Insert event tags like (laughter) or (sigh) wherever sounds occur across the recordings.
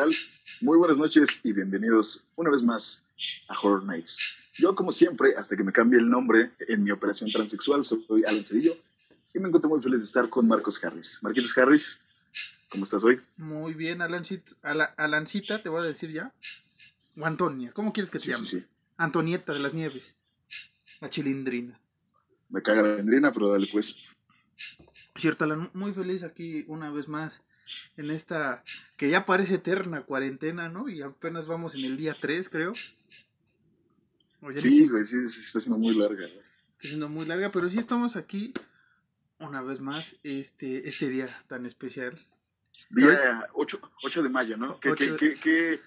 tal? Muy buenas noches y bienvenidos una vez más a Horror Nights. Yo, como siempre, hasta que me cambie el nombre en mi operación transexual, soy Alan Cedillo y me encuentro muy feliz de estar con Marcos Harris. Marquitos Harris, ¿cómo estás hoy? Muy bien, Alancita, Alancita, te voy a decir ya. O Antonia, ¿cómo quieres que te Sí, llame? sí, sí. Antonieta de las Nieves. La chilindrina. Me caga la vendrina, pero dale pues. Cierto, Alan, muy feliz aquí una vez más en esta que ya parece eterna cuarentena, ¿no? Y apenas vamos en el día 3, creo. O ya ni Sí, güey, sí, sí, está siendo muy larga. güey. está siendo muy larga, pero sí estamos aquí una vez más este, este día tan especial. Día 8, 8 de mayo, ¿no? Qué, qué, qué, qué,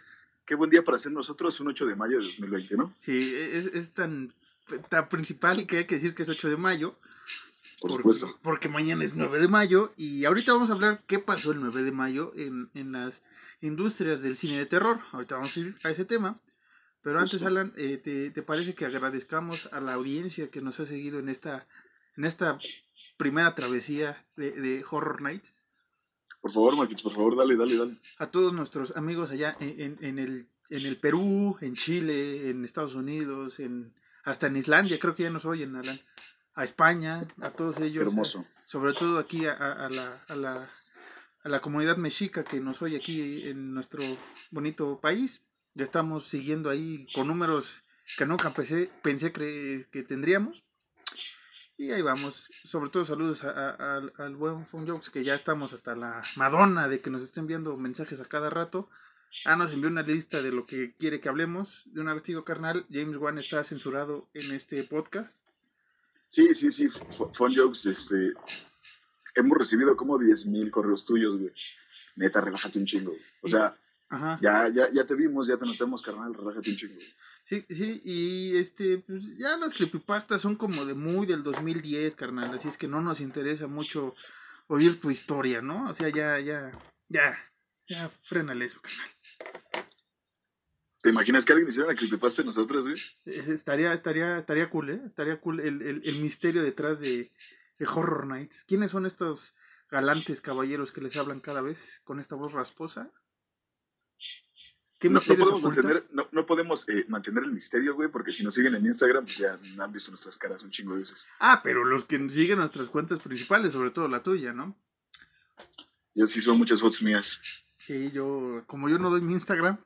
qué buen día para hacer nosotros un 8 de mayo de 2020, ¿no? Sí, es, es tan, tan principal y que hay que decir que es 8 de mayo. Por porque, supuesto. porque mañana es 9 de mayo y ahorita vamos a hablar qué pasó el 9 de mayo en, en las industrias del cine de terror. Ahorita vamos a ir a ese tema. Pero antes. Alan, eh, ¿te, te parece que agradezcamos a la audiencia que nos ha seguido en esta, en esta primera travesía de, de Horror Nights? Por favor, Marquitos, por favor, dale, dale, dale. A todos nuestros amigos allá en, en- en el, en el Perú, en Chile, en Estados Unidos, en, hasta en Islandia, creo que ya nos oyen, Alan. A España, a todos ellos. hermoso. sobre todo aquí a, la, a, la, a la comunidad mexica que nos oye aquí en nuestro bonito país. Ya estamos siguiendo ahí con números que nunca pensé, pensé que tendríamos. Y ahí vamos. Sobre todo saludos a- a- al- al buen Fun Jokes, que ya estamos hasta la Madonna de que nos estén enviando mensajes a cada rato. Ah, nos envió una lista de lo que quiere que hablemos. De una vez digo, carnal, James Wan está censurado en este podcast. Sí, sí, sí, Fun Jokes, este, hemos recibido como 10.000 correos tuyos, güey. Neta, relájate un chingo. O sea, Ajá. ya, ya, ya te vimos, ya te notamos, carnal, relájate un chingo. Sí, sí, y este, pues ya las creepypastas son como de muy del 2010, carnal, así es que no nos interesa mucho oír tu historia, ¿no? O sea, ya, ya, ya, ya, frénale eso, carnal. ¿Te imaginas que alguien hiciera una creepypasta de nosotros, güey? Es- estaría, estaría, estaría cool, ¿eh? Estaría cool el, el, el misterio detrás de, de Horror Nights. ¿Quiénes son estos galantes caballeros que les hablan cada vez con esta voz rasposa? ¿Qué No, no podemos, mantener, no, no podemos eh, mantener el misterio, güey, porque si nos siguen en Instagram, pues ya han visto nuestras caras un chingo de veces. Ah, pero los que siguen nuestras cuentas principales, sobre todo la tuya, ¿no? Yo sí son muchas fotos mías. Sí, yo, como yo no doy mi Instagram,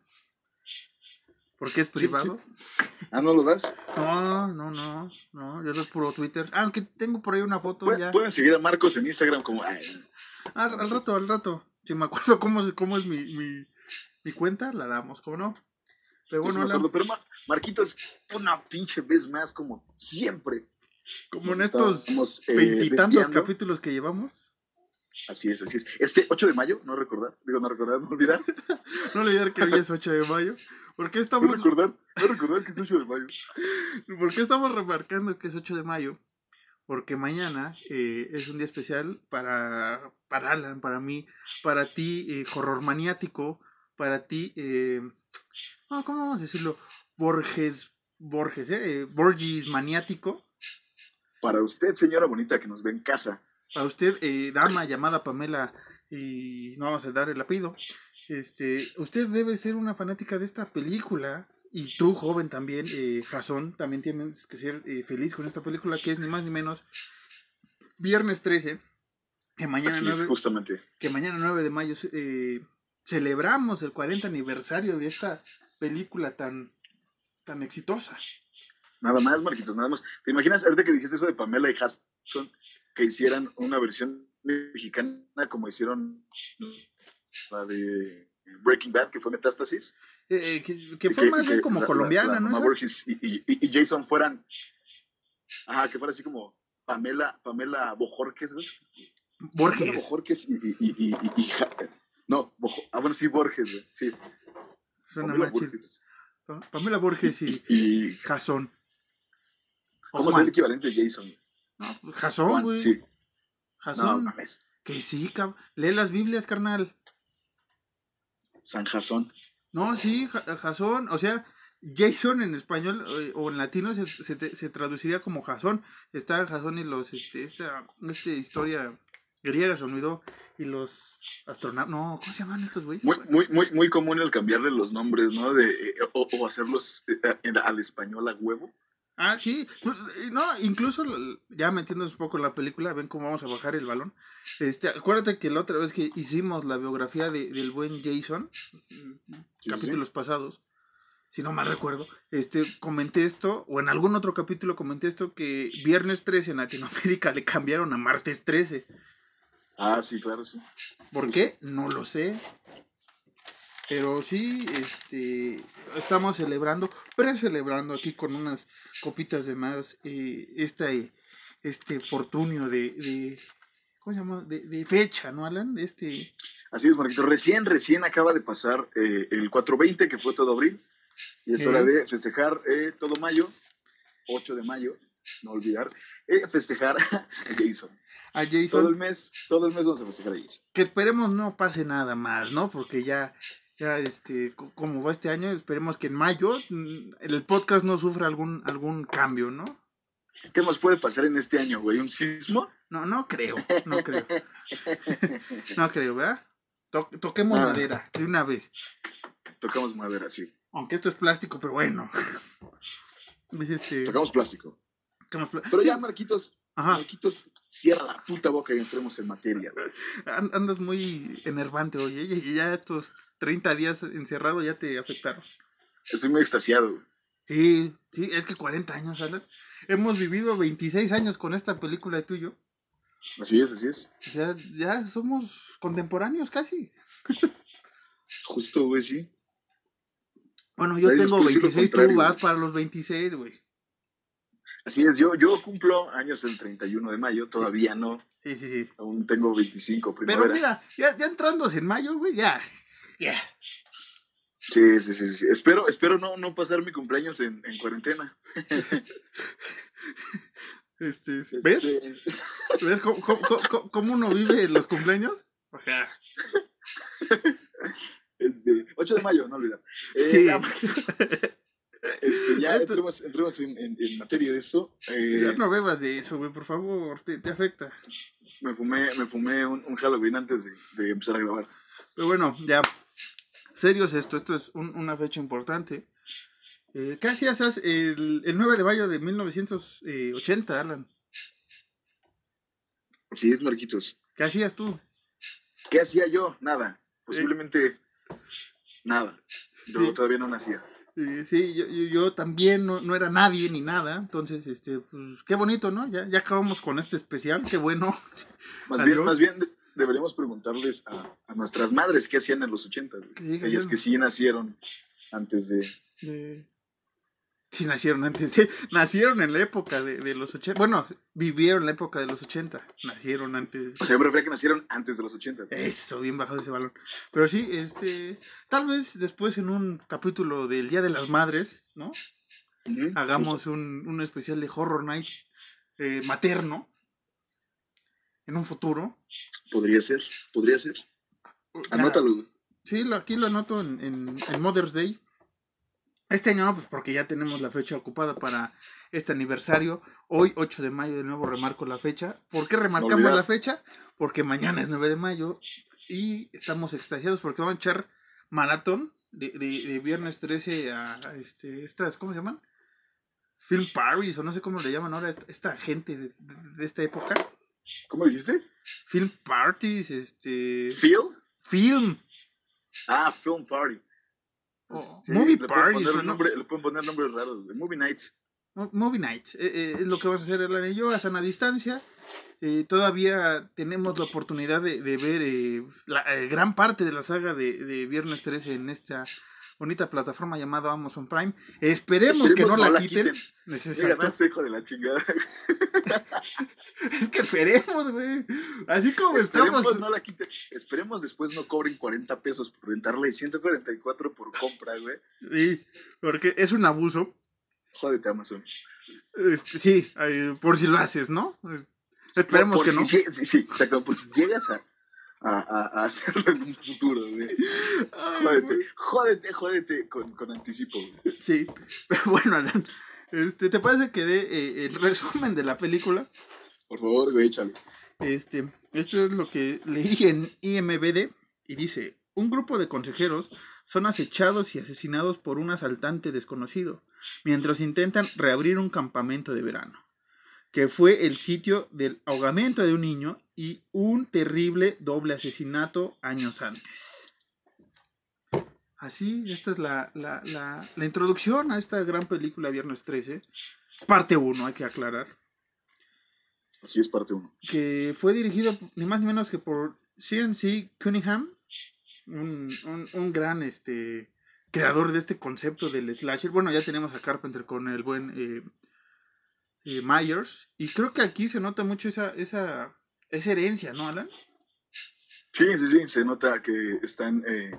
porque es privado. Ah, ¿no lo das? No, no, no, no, yo doy puro Twitter. Ah, aunque tengo por ahí una foto Pueden, ya. pueden seguir a Marcos en Instagram como... ay, Al, al rato, al rato. Si me acuerdo cómo, es- cómo es mi, mi, mi cuenta, la damos, ¿cómo no? Pero no bueno, me Alan, acuerdo, pero Mar- Marquitos, una pinche vez más, como siempre. como en estos eh, veintitantos capítulos que llevamos, Así es, así es. Este 8 de mayo, no recordar, digo no recordar, no olvidar, (laughs) no olvidar que hoy es 8 de mayo. ¿Por qué no estamos, recordar, no recordar que es 8 de mayo. (laughs) ¿por qué estamos remarcando que es 8 de mayo? Porque mañana eh, es un día especial para, para Alan, para mí, para ti, eh, horror maniático, para ti, eh, no, ¿cómo vamos a decirlo? Borges, Borges, eh, Borges maniático. Para usted, señora bonita que nos ve en casa, Para usted, eh, dama llamada Pamela, y no vamos a dar el apellido, este, usted debe ser una fanática de esta película. Y tú, joven también, eh, Jason, también tienes que ser eh, feliz con esta película que es ni más ni menos Viernes 13, que mañana, así es, 9, justamente. que mañana 9 de mayo eh, celebramos el 40 aniversario de esta película tan, tan exitosa. Nada más, Marquitos, nada más. ¿Te imaginas, ahorita que dijiste eso de Pamela y Hudson, que hicieran una versión mexicana como hicieron la de Breaking Bad, que fue Metástasis? Eh, que, que fue más bien como la- colombiana, la ¿no? Borges y, y- y- Jason fueran, ajá, que fuera así como Pamela, Pamela Bojorques, ¿ves? Pamela Borges. Bojorques y, y, y, Ja- no, Bojo- ah, bueno, sí, Borges, güey, sí. Suena Pamela. Borges. Pa- Pamela Borges y Jason. ¿cómo es el equivalente de Jason? No, pues, Jason, Juan, güey. sí. No, Jason. mames. que sí, cab- lee las Biblias, carnal. San Jasón. No, sí, Ja- Jason. O sea, Jason en español eh, o en latino se, se te- se traduciría como Jason. Está Jason y los, este, esta, esta historia griegas, se olvidó. Y los astronautas, no, ¿cómo se llaman estos güeyes? Muy, muy, muy, muy común el cambiarle los nombres, ¿no? De, eh, o, o hacerlos eh, en- al español a huevo. Ah, sí, pues, no, incluso ya metiéndonos un poco en la película, ven cómo vamos a bajar el balón. Este, acuérdate que la otra vez que hicimos la biografía de, del buen Jason, sí, capítulos pasados, si no mal recuerdo, este, comenté esto, o en algún otro capítulo comenté esto, que viernes 13 en Latinoamérica (laughs) le cambiaron a martes 13. Ah, sí, claro, sí. ¿Por qué? No lo sé. Pero sí, este, estamos celebrando, pre-celebrando aquí con unas copitas de más, eh, este, este fortunio de, de, ¿cómo se llama? De, de fecha, ¿no, Alan? Este, Así es, Marquito. Recién, recién acaba de pasar eh, el 420, que fue todo abril. Y es Eh. hora de festejar eh, todo mayo, 8 de mayo, no olvidar, eh, festejar (laughs) a Jason. a Todo el Jason, mes, todo el mes vamos a festejar a Jason. que esperemos no pase nada más, ¿no? Porque ya, ya, este, co- como va este año, esperemos que en mayo mm, el podcast no sufra algún, algún cambio, ¿no? ¿Qué más puede pasar en este año, güey? ¿Un sismo? No, no creo, no creo. (laughs) No creo, ¿verdad? To- toquemos Ah. madera de una vez. Tocamos madera, sí. Aunque esto es plástico, pero bueno. (laughs) Es este. Tocamos plástico. tocamos pla- Pero Sí, ya, Marquitos, Ajá. Marquitos, cierra la puta boca y entremos en materia, güey. an- Andas muy enervante, oye. Y ya estos 30 días encerrado ya te afectaron. Estoy muy extasiado, güey. Sí, sí, es que 40 años, Alan. Hemos vivido 26 años con esta película de tuyo. Así es, así es. Sea, ya somos contemporáneos casi. Justo, güey, sí. Bueno, yo tengo nos puede decir lo 26, tú vas para los 26, güey. Así es, yo, yo cumplo años el 31 de mayo, todavía no. Sí, sí, sí. Aún tengo 25 Pero primaveras. mira, ya, ya entrándose en mayo, güey, ya. Ya. Sí, sí, sí, sí. Espero, espero no, no pasar mi cumpleaños en, en cuarentena. (laughs) Este, ¿Ves? Este, (laughs) ¿Ves cómo, cómo- cómo- cómo uno vive los cumpleaños? O sea, este, 8 de mayo, no olvidar. Eh, Sí. Ya, este, ya entremos, entremos en, en- en materia de esto. Eh, ya no bebas de eso, güey, por favor, te, te afecta. me fumé, me fumé un, un Halloween antes de, de empezar a grabar. Pero bueno, ya. Serios esto, esto es un- una fecha importante. Eh, ¿Qué hacías as- el, el 9 de mayo de 1980, Alan? Así es, Marquitos. ¿Qué hacías tú? ¿Qué hacía yo? Nada. Posiblemente nada. Yo Sí. todavía no nacía. Eh, sí, yo, yo, yo también no, no era nadie ni nada, entonces, este, pues, qué bonito, ¿no? Ya, ya acabamos con este especial, qué bueno. (laughs) Más Adiós. bien, más bien de- deberíamos preguntarles a, a nuestras madres qué hacían en los 80. güey. Que diga Ellas que sí nacieron antes de... sí, nacieron antes de. Nacieron en la época de, de los 80. Bueno, vivieron la época de los 80. Nacieron antes. O sea, yo prefería que nacieron antes de los 80. güey. Eso, bien bajado ese balón. Pero sí, este. Tal vez después en un capítulo del Día de las Madres, ¿no? Hagamos un, un especial de Horror Nights eh, materno. En un futuro. Podría ser, podría ser. Anótalo. Sí, lo, aquí lo anoto en, en, en Mother's Day. Este año no, pues porque ya tenemos la fecha ocupada para este aniversario. Hoy, 8 de mayo, de nuevo remarco la fecha. ¿Por qué remarcamos la fecha? Porque mañana es 9 de mayo y estamos extasiados porque vamos a echar maratón de, de, de viernes 13 a, a este, estas, ¿cómo se llaman? Film Paris o no sé cómo le llaman ahora esta, esta gente de, de- esta época. ¿Cómo dijiste? Film Parties, este... ¿Phil? Film. Ah, Film Party. O Sí, movie le Parties. no- nombre- Le pueden poner nombres raros. Movie Nights. Mo- Movie Nights, eh, eh, es lo que vamos a hacer Elan y yo a sana distancia. Eh, todavía tenemos la oportunidad de, de ver eh, la eh, gran parte de la saga de, de Viernes 13 en esta bonita plataforma llamada Amazon Prime. Esperemos, que no, la, quiten. Hijo (laughs) de la chingada. (laughs) Es que esperemos, güey. Así como estamos. Esperemos no la quiten. Esperemos después no cobren 40 pesos por rentarla y 144 por compra, güey. Sí, porque es un abuso. Jódete, Amazon. Este, sí, por si lo haces, ¿no? Esperemos Por- que no. si- sí, sí, exacto. Por si llegas a, a, a- hacerlo en un futuro, güey. Ay, Jódete, güey. jódete, jódete con, con anticipo, güey. Sí, pero (laughs) bueno, Alan, este, ¿te parece que dé eh, el resumen de la película? Por favor, güey, échale. Este, Esto es lo que leí en IMBD y dice, un grupo de consejeros son acechados y asesinados por un asaltante desconocido mientras intentan reabrir un campamento de verano, que fue el sitio del ahogamiento de un niño y un terrible doble asesinato años antes. Así, esta es la, la, la, la introducción a esta gran película Viernes 13, parte 1, hay que aclarar. Así es, parte 1. Que fue dirigido ni más ni menos que por CNC Cunningham, un, un, un, gran este, creador de este concepto del slasher. Bueno, ya tenemos a Carpenter con el buen eh, eh, Myers. Y creo que aquí se nota mucho esa, esa, esa herencia, ¿no, Alan? Sí, sí, sí, se nota que están... Eh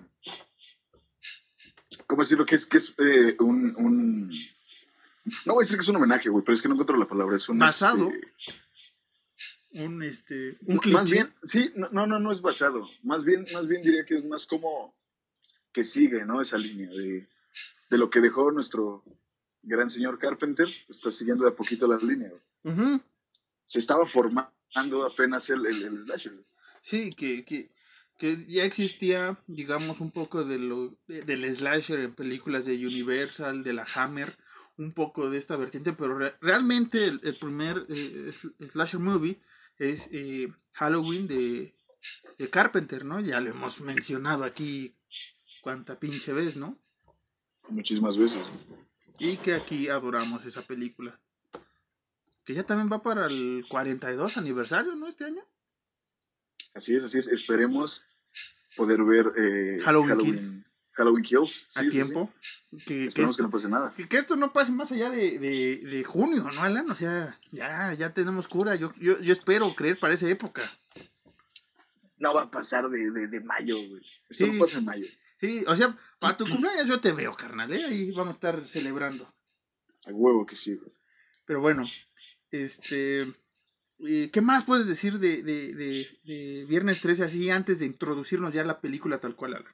¿cómo decirlo? Que es, que es eh, un, un, No voy a decir que es un homenaje, güey, pero es que no encuentro la palabra. Es un. Basado. Este, un, este. Un cliché. Más bien, sí, no, no, no es basado. Más bien, más bien diría que es más como que sigue, ¿no? Esa línea de, de lo que dejó nuestro gran señor Carpenter. Está siguiendo de a poquito la línea. Se estaba formando apenas el, el, el slasher. Sí, que, que que ya existía, digamos, un poco de lo, del slasher en películas de Universal, de la Hammer, un poco de esta vertiente, pero realmente el, primer eh, slasher movie es eh, Halloween de, de, Carpenter, ¿no? Ya lo hemos mencionado aquí cuánta pinche vez, ¿no? Muchísimas veces. Y que aquí adoramos esa película. Que ya también va para el 42 aniversario, ¿no? Este año. Así es, así es. Esperemos poder ver eh, Halloween, Halloween, Halloween, Kills. Sí, a tiempo. Que, Esperemos que, esto, que, no pase nada. Que, esto no pase más allá de, de, de, junio, ¿no, Alan? O sea, ya, ya tenemos cura. Yo, yo, yo espero creer para esa época. No va a pasar de, de mayo, güey. Esto sí, no pasa en mayo. Sí, o sea, para tu (clears throat) cumpleaños yo te veo, carnal, ¿eh? Ahí vamos a estar celebrando. A huevo que sí, güey. Pero bueno, este... ¿Qué más puedes decir de, de, de, de, Viernes 13 así antes de introducirnos ya a la película tal cual?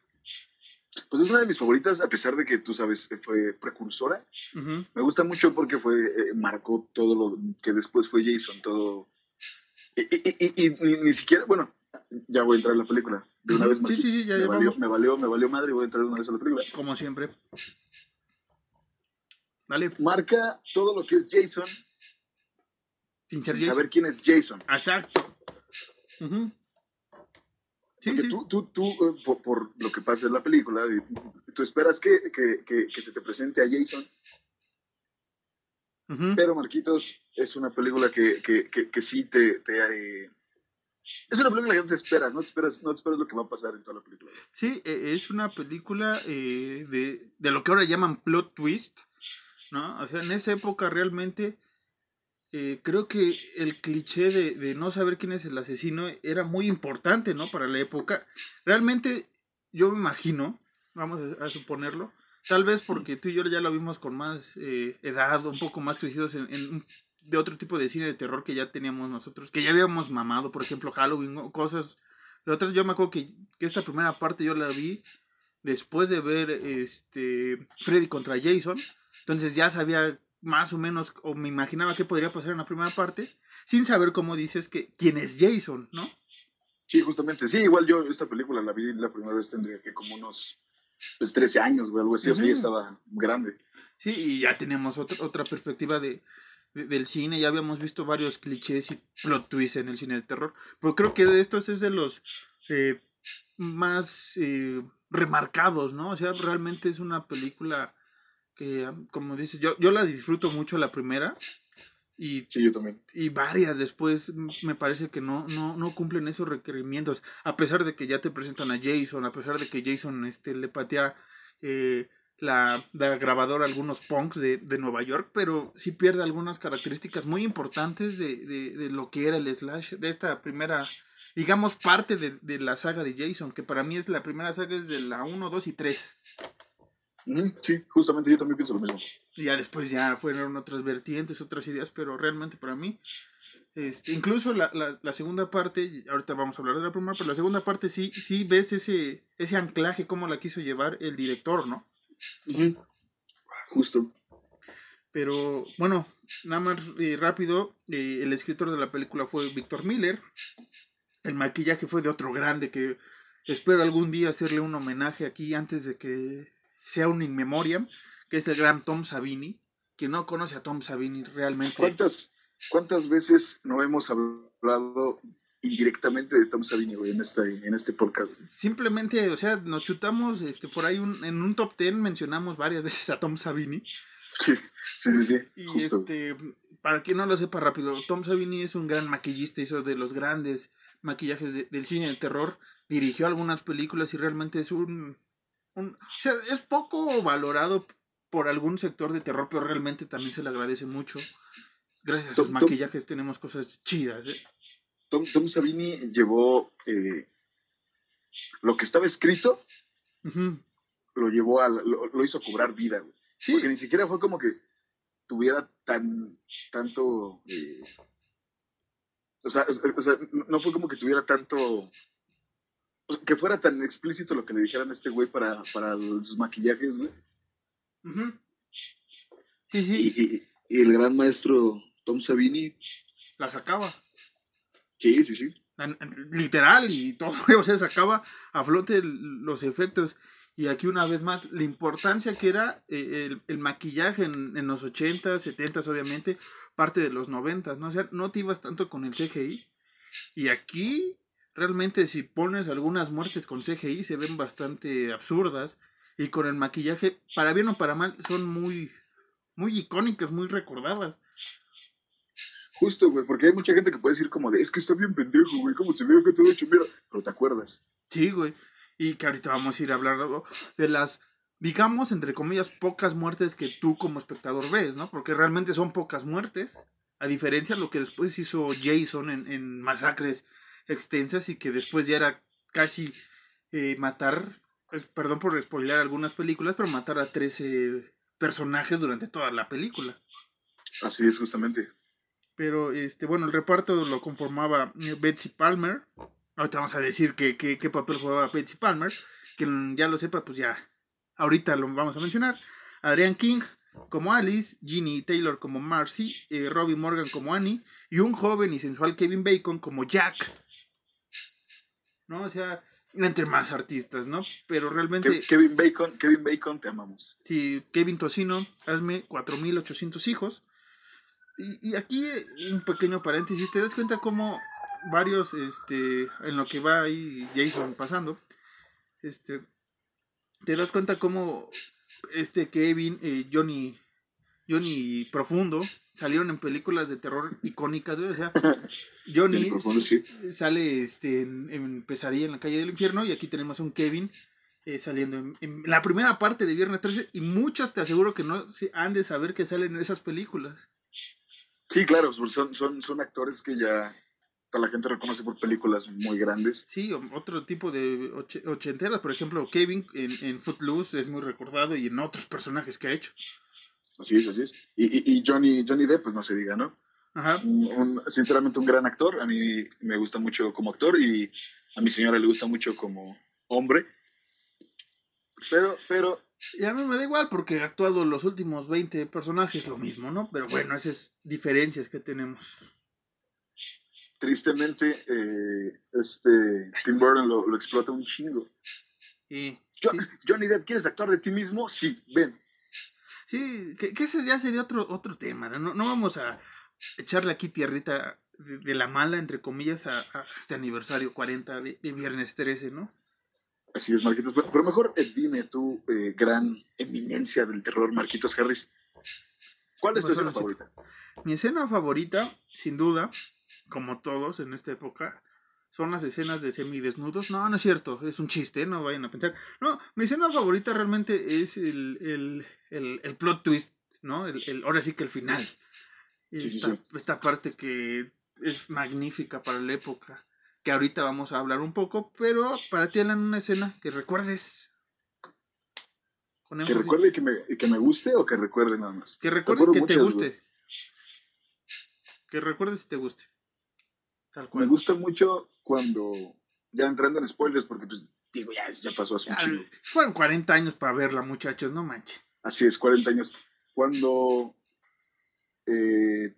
Pues es una de mis favoritas, a pesar de que tú sabes, fue precursora. Me gusta mucho porque fue eh, marcó todo lo que después fue Jason, todo. Y, y, y, ni, ni, siquiera, bueno, ya voy a entrar en la película. De una vez más. Sí, sí, sí, ya me, valió, me, valió, me valió madre y voy a entrar de una vez a la película. Como siempre. Dale. Marca todo lo que es Jason sin ser Jason. Saber quién es Jason. Exacto. Uh -huh. sí, Porque sí. tú, tú, tú uh, por, por, lo que pasa en la película, tú esperas que, que, que, que se te presente a Jason. Uh -huh. Pero Marquitos es una película que, que sí te, te eh, es una película que no te esperas, no te esperas, no te esperas lo que va a pasar en toda la película. Sí, e, es una película eh, de, de lo que ahora llaman plot twist, ¿no? O sea, en esa época realmente eh, creo que el cliché de, de, no saber quién es el asesino era muy importante, ¿no? Para la época. Realmente, yo me imagino, vamos a, a suponerlo, tal vez porque tú y yo ya lo vimos con más eh, edad, un poco más crecidos en, en, de otro tipo de cine de terror que ya teníamos nosotros, que ya habíamos mamado, por ejemplo, Halloween, o cosas de otras. Yo me acuerdo que, que esta primera parte yo la vi después de ver este Freddy contra Jason. Entonces ya sabía más o menos, o me imaginaba qué podría pasar en la primera parte, sin saber cómo dices que quién es Jason, ¿no? Sí, justamente. Sí, igual yo esta película la vi la primera vez tendría que como unos pues, 13 años o algo así, uh -huh. o sea, ya estaba grande. Sí, y ya tenemos otra, otra perspectiva de, del cine, ya habíamos visto varios clichés y plot twists en el cine de terror, pero creo que de estos es de los eh, más eh, remarcados, ¿no? O sea, realmente es una película que como dices, yo, yo la disfruto mucho la primera. Y, sí, yo también. y varias después me parece que no, no, no cumplen esos requerimientos. A pesar de que ya te presentan a Jason, a pesar de que Jason este, le patea eh, la, la, grabadora algunos punks de, de, Nueva York, pero sí pierde algunas características muy importantes de, de, de, lo que era el slash, de esta primera, digamos, parte de, de la saga de Jason, que para mí es la primera saga es de la 1, 2 y 3. Sí, justamente yo también pienso lo mismo. Y ya después ya fueron otras vertientes, otras ideas, pero realmente para mí, este, incluso la, la, la, segunda parte, ahorita vamos a hablar de la primera, pero la segunda parte sí, sí ves ese, ese anclaje, cómo la quiso llevar el director, ¿no? Uh -huh. Justo. Pero bueno, nada más eh, rápido, eh, el escritor de la película fue Víctor Miller, el maquillaje fue de otro grande que espero algún día hacerle un homenaje aquí antes de que sea un in memoriam, que es el gran Tom Savini. Quien no conoce a Tom Savini realmente. ¿Cuántas, cuántas veces no hemos hablado indirectamente de Tom Savini, en este, en este podcast? Simplemente, o sea, nos chutamos este, por ahí en un top ten mencionamos varias veces a Tom Savini. Sí, sí, sí. Y este, para quien no lo sepa rápido, Tom Savini es un gran maquillista, hizo de los grandes maquillajes del cine de terror, dirigió algunas películas y realmente es un, un, o sea, es poco valorado por algún sector de terror, pero realmente también se le agradece mucho. Gracias a sus maquillajes tenemos cosas chidas. ¿eh? Tom, Tom, Savini llevó eh, lo que estaba escrito, lo llevó a, lo, hizo cobrar vida, güey. Porque ni siquiera fue como que tuviera tan, tanto, eh, o, sea, o, sea, no fue como que tuviera tanto, que fuera tan explícito lo que le dijeran a este güey para, para los maquillajes, güey. Sí, sí. Y, el gran maestro Tom Savini. La sacaba. Sí, sí, sí. Literal y todo, (laughs) o sea, sacaba a flote los efectos. Y aquí una vez más, la importancia que era eh, el, maquillaje en, los 80, 70 obviamente, parte de los 90, ¿no? O sea, no te ibas tanto con el CGI. Y aquí, realmente, si pones algunas muertes con CGI, se ven bastante absurdas y con el maquillaje, para bien o para mal, son muy, muy icónicas, muy recordadas. Justo, güey, porque hay mucha gente que puede decir como de, es que está bien pendejo, güey, como se ve que todo hecho mira, pero te acuerdas. Sí, güey, y que ahorita vamos a ir a hablar de las, digamos, entre comillas, pocas muertes que tú como espectador ves, ¿no? Porque realmente son pocas muertes, a diferencia de lo que después hizo Jason en, en masacres extensas y que después ya era casi eh, matar perdón por spoiler algunas películas, pero matar a 13 personajes durante toda la película. Así es, justamente. Pero, este, bueno, el reparto lo conformaba eh, Betsy Palmer. Ahorita vamos a decir qué que, papel jugaba Betsy Palmer. Quien ya lo sepa, pues ya, ahorita lo vamos a mencionar. Adrian King como Alice, Ginny Taylor como Marcy, eh, Robbie Morgan como Annie y un joven y sensual Kevin Bacon como Jack. ¿No? O sea, entre más artistas, ¿no? Pero realmente... Kevin Bacon, Kevin Bacon, te amamos. Sí, Kevin Tocino, hazme 4.800 hijos. Y, y, aquí un pequeño paréntesis, te das cuenta cómo varios, este, en lo que va ahí Jason pasando, este, te das cuenta cómo este Kevin, eh, Johnny, Johnny Profundo, salieron en películas de terror icónicas, O sea, (laughs) Johnny sale este, en, Pesadilla en la calle del infierno y aquí tenemos a un Kevin eh, saliendo en, la primera parte de Viernes 13 y muchos te aseguro que no han de saber que salen en esas películas. Sí, claro, son, son, son actores que ya la gente reconoce por películas muy grandes. Sí, otro tipo de ochenteras, por ejemplo, Kevin en, en Footloose es muy recordado y en otros personajes que ha hecho. Así es, así es. Y, y, Johnny, Johnny Depp, pues no se diga, ¿no? Ajá. sinceramente un gran actor, a mí me gusta mucho como actor y a mi señora le gusta mucho como hombre. Pero, pero... Y a mí me da igual porque he actuado los últimos 20 personajes lo mismo, ¿no? Pero bueno, esas diferencias que tenemos. Tristemente, eh, este Tim Burton lo, explota un chingo. Y, Johnny Depp, ¿quieres actuar de ti mismo? Sí, ven. Sí, que, ese ya sería otro, otro tema, ¿no? No vamos a echarle aquí tierrita de, la mala, entre comillas, a, este aniversario 40 de, Viernes 13, ¿no? Así es, Marquitos. Pero mejor eh, dime tú, eh, gran eminencia del terror, Marquitos Harris, ¿cuál es tu pues escena favorita? Mi escena favorita, sin duda, como todos en esta época, son las escenas de semidesnudos. No, no es cierto, es un chiste, no vayan a pensar. No, mi escena favorita realmente es el, plot twist, ¿no? El, ahora sí que el final. Esta, esta parte que es magnífica para la época, que ahorita vamos a hablar un poco, pero para ti, Alan, una escena que recuerdes. ¿Que recuerde que me, que me guste o que recuerde nada más? Que recuerde que te guste. Que recuerdes si te guste. Me gusta mucho cuando, ya entrando en spoilers, porque pues digo, ya, ya pasó hace un chingo. Fueron 40 años para verla, muchachos, no manches. Así es, 40 años. Cuando eh,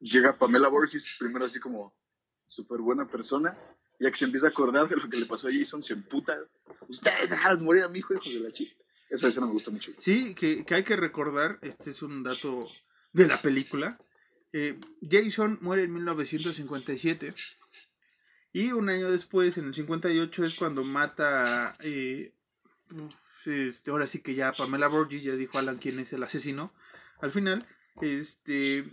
llega Pamela Borges, primero así como súper buena persona, ya que se empieza a acordar de lo que le pasó a Jason, se emputa. Ustedes dejaron morir a mi hijo, hijos de la chica. Esa escena me gusta mucho. Sí, que, que hay que recordar, este es un dato de la película. eh, Jason muere en 1957 y un año después, en el 58, es cuando mata, eh, este, ahora sí que ya Pamela Borges, ya dijo Alan quién es el asesino, al final, este,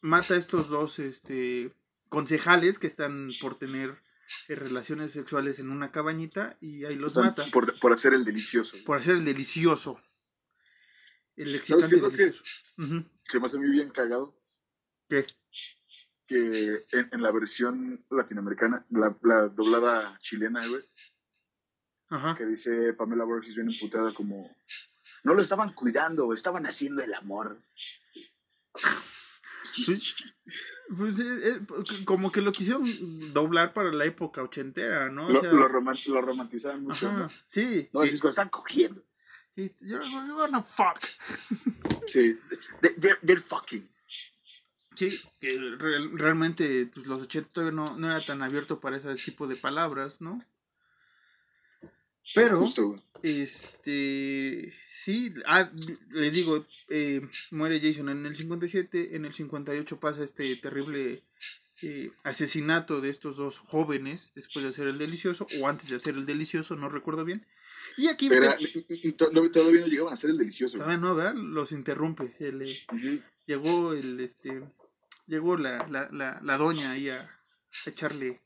mata a estos dos este, concejales que están por tener eh, relaciones sexuales en una cabañita y ahí los Están mata Por, por hacer el delicioso. por hacer el delicioso. El ¿Sabes excitante qué es lo que delicioso. Ujú. se me hace muy bien cagado? ¿Qué? Que en, en la versión latinoamericana, la, la doblada chilena, güey, Ajá. que dice Pamela Borges bien emputada como... No lo estaban cuidando, estaban haciendo el amor. Sí. (laughs) Pues eh, eh, como que lo quisieron doblar para la época ochentera, ¿no? O Lo, sea, lo, roman- lo romantizaban mucho, ajá, ¿no? sí. No, es que están cogiendo. y- you're, you're gonna fuck. (laughs) Sí, they're, they're fucking. Sí, que real- realmente pues, los 80 todavía no, no era tan abierto para ese tipo de palabras, ¿no? Pero, Justo, este, sí, ah, les digo, eh, muere Jason en el 57, en el 58 pasa este terrible eh, asesinato de estos dos jóvenes después de hacer el delicioso, o antes de hacer el delicioso, no recuerdo bien. Y aquí Pero, te- todavía no llegaban a hacer el delicioso. todavía no, ¿verdad? Los interrumpe. el, eh, llegó el este llegó la, la, la, la doña ahí a, a echarle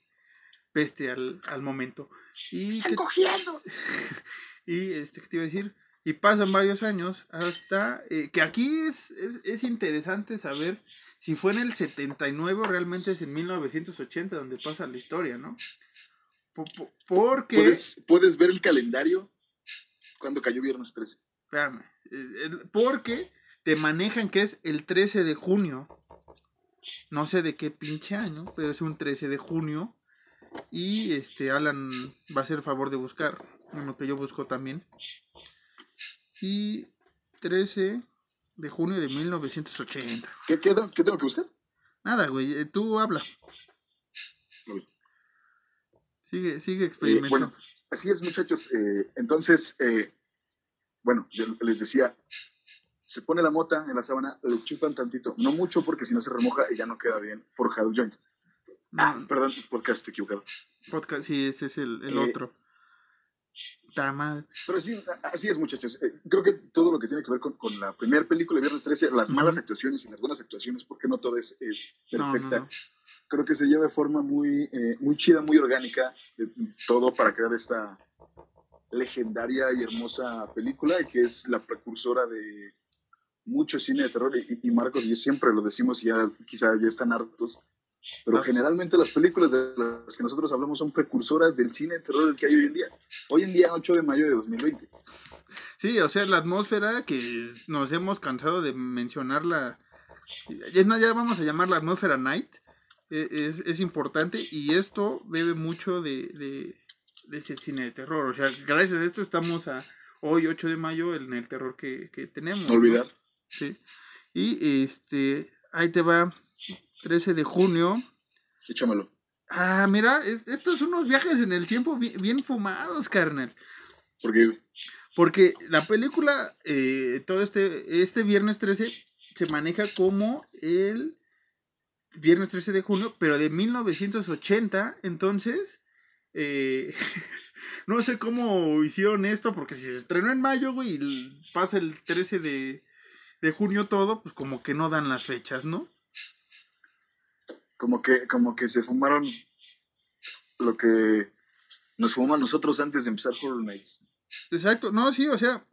peste al, al momento y que- cogiendo. (laughs) y este que te iba a decir y pasan varios años hasta eh, que aquí es, es, es interesante saber si fue en el 79 o realmente es en 1980 donde pasa la historia no Po- po- porque ¿Puedes, puedes ver el calendario cuando cayó viernes 13. Espérame. eh, Porque te manejan que es el 13 de junio. No sé de qué pinche año, pero es un 13 de junio. Y este Alan va a hacer el favor de buscar. En lo que yo busco también. Y 13 de junio de 1980. ¿Qué, qué, qué tengo que buscar? Nada, güey, eh, tú habla. Sigue, sigue Eh, experimentando. bueno, así es, muchachos. eh, entonces, eh, bueno, yo les decía, se pone la mota en la sábana, le chupan tantito, no mucho porque si no se remoja y ya no queda bien forjado el joint. Ah, No, perdón, podcast equivocado. podcast, sí, ese es el, el Eh, otro. Ta madre. Pero sí, así es, muchachos. Eh, creo que todo lo que tiene que ver con, con la primera película de Viernes 13, las malas actuaciones y las buenas actuaciones, porque no todo es, es No, perfecta, no, no. creo que se lleva de forma muy, eh, muy chida, muy orgánica, eh, todo para crear esta legendaria y hermosa película, que es la precursora de mucho cine de terror. Y, y Marcos y yo siempre lo decimos y ya quizá ya están hartos, pero generalmente las películas de las que nosotros hablamos son precursoras del cine de terror que hay hoy en día. Hoy en día, 8 de mayo de 2020. Sí, o sea, la atmósfera que nos hemos cansado de mencionarla. Es más, ya vamos a llamar la atmósfera night. e- Es, es importante y esto bebe mucho de, de, de ese cine de terror. O sea, gracias a esto estamos a hoy, 8 de mayo, en el terror que, que tenemos. No olvidar. Sí. Y este, ahí te va, 13 de junio. Échamelo. Ah, mira, es- estos son unos viajes en el tiempo bien, bien fumados, carnal. Porque Porque la película, eh, todo este, este viernes 13 se maneja como el viernes 13 de junio, pero de 1980, entonces, eh, (laughs) no sé cómo hicieron esto, porque si se estrenó en mayo, güey, y pasa el 13 de, de junio todo, pues como que no dan las fechas, ¿no? Como que, como que se fumaron lo que nos fumamos nosotros antes de empezar Horror Nights. Exacto, no, sí, o sea,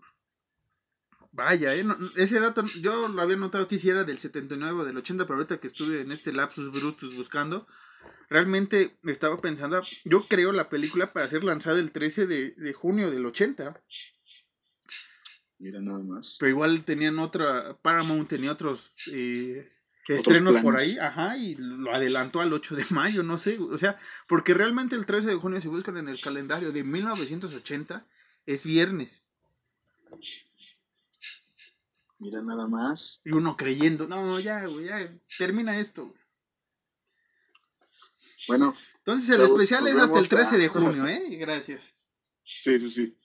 vaya, eh, no- ese dato yo lo había notado que si era del 79 o del 80, pero ahorita que estuve en este lapsus brutus buscando, realmente estaba pensando, yo creo la película para ser lanzada el 13 de, de junio del 80, Mira nada más. pero igual tenían otra, Paramount tenía otros eh, estrenos por ahí, ajá, y lo adelantó al 8 de mayo, no sé, o sea, porque realmente el 13 de junio, si buscan en el calendario de 1980, es viernes. Mira nada más. Y uno creyendo, no, ya, güey, ya, termina esto. güey". Bueno. Entonces el especial es hasta el 13 de junio, ¿eh? Gracias. Sí, sí, sí.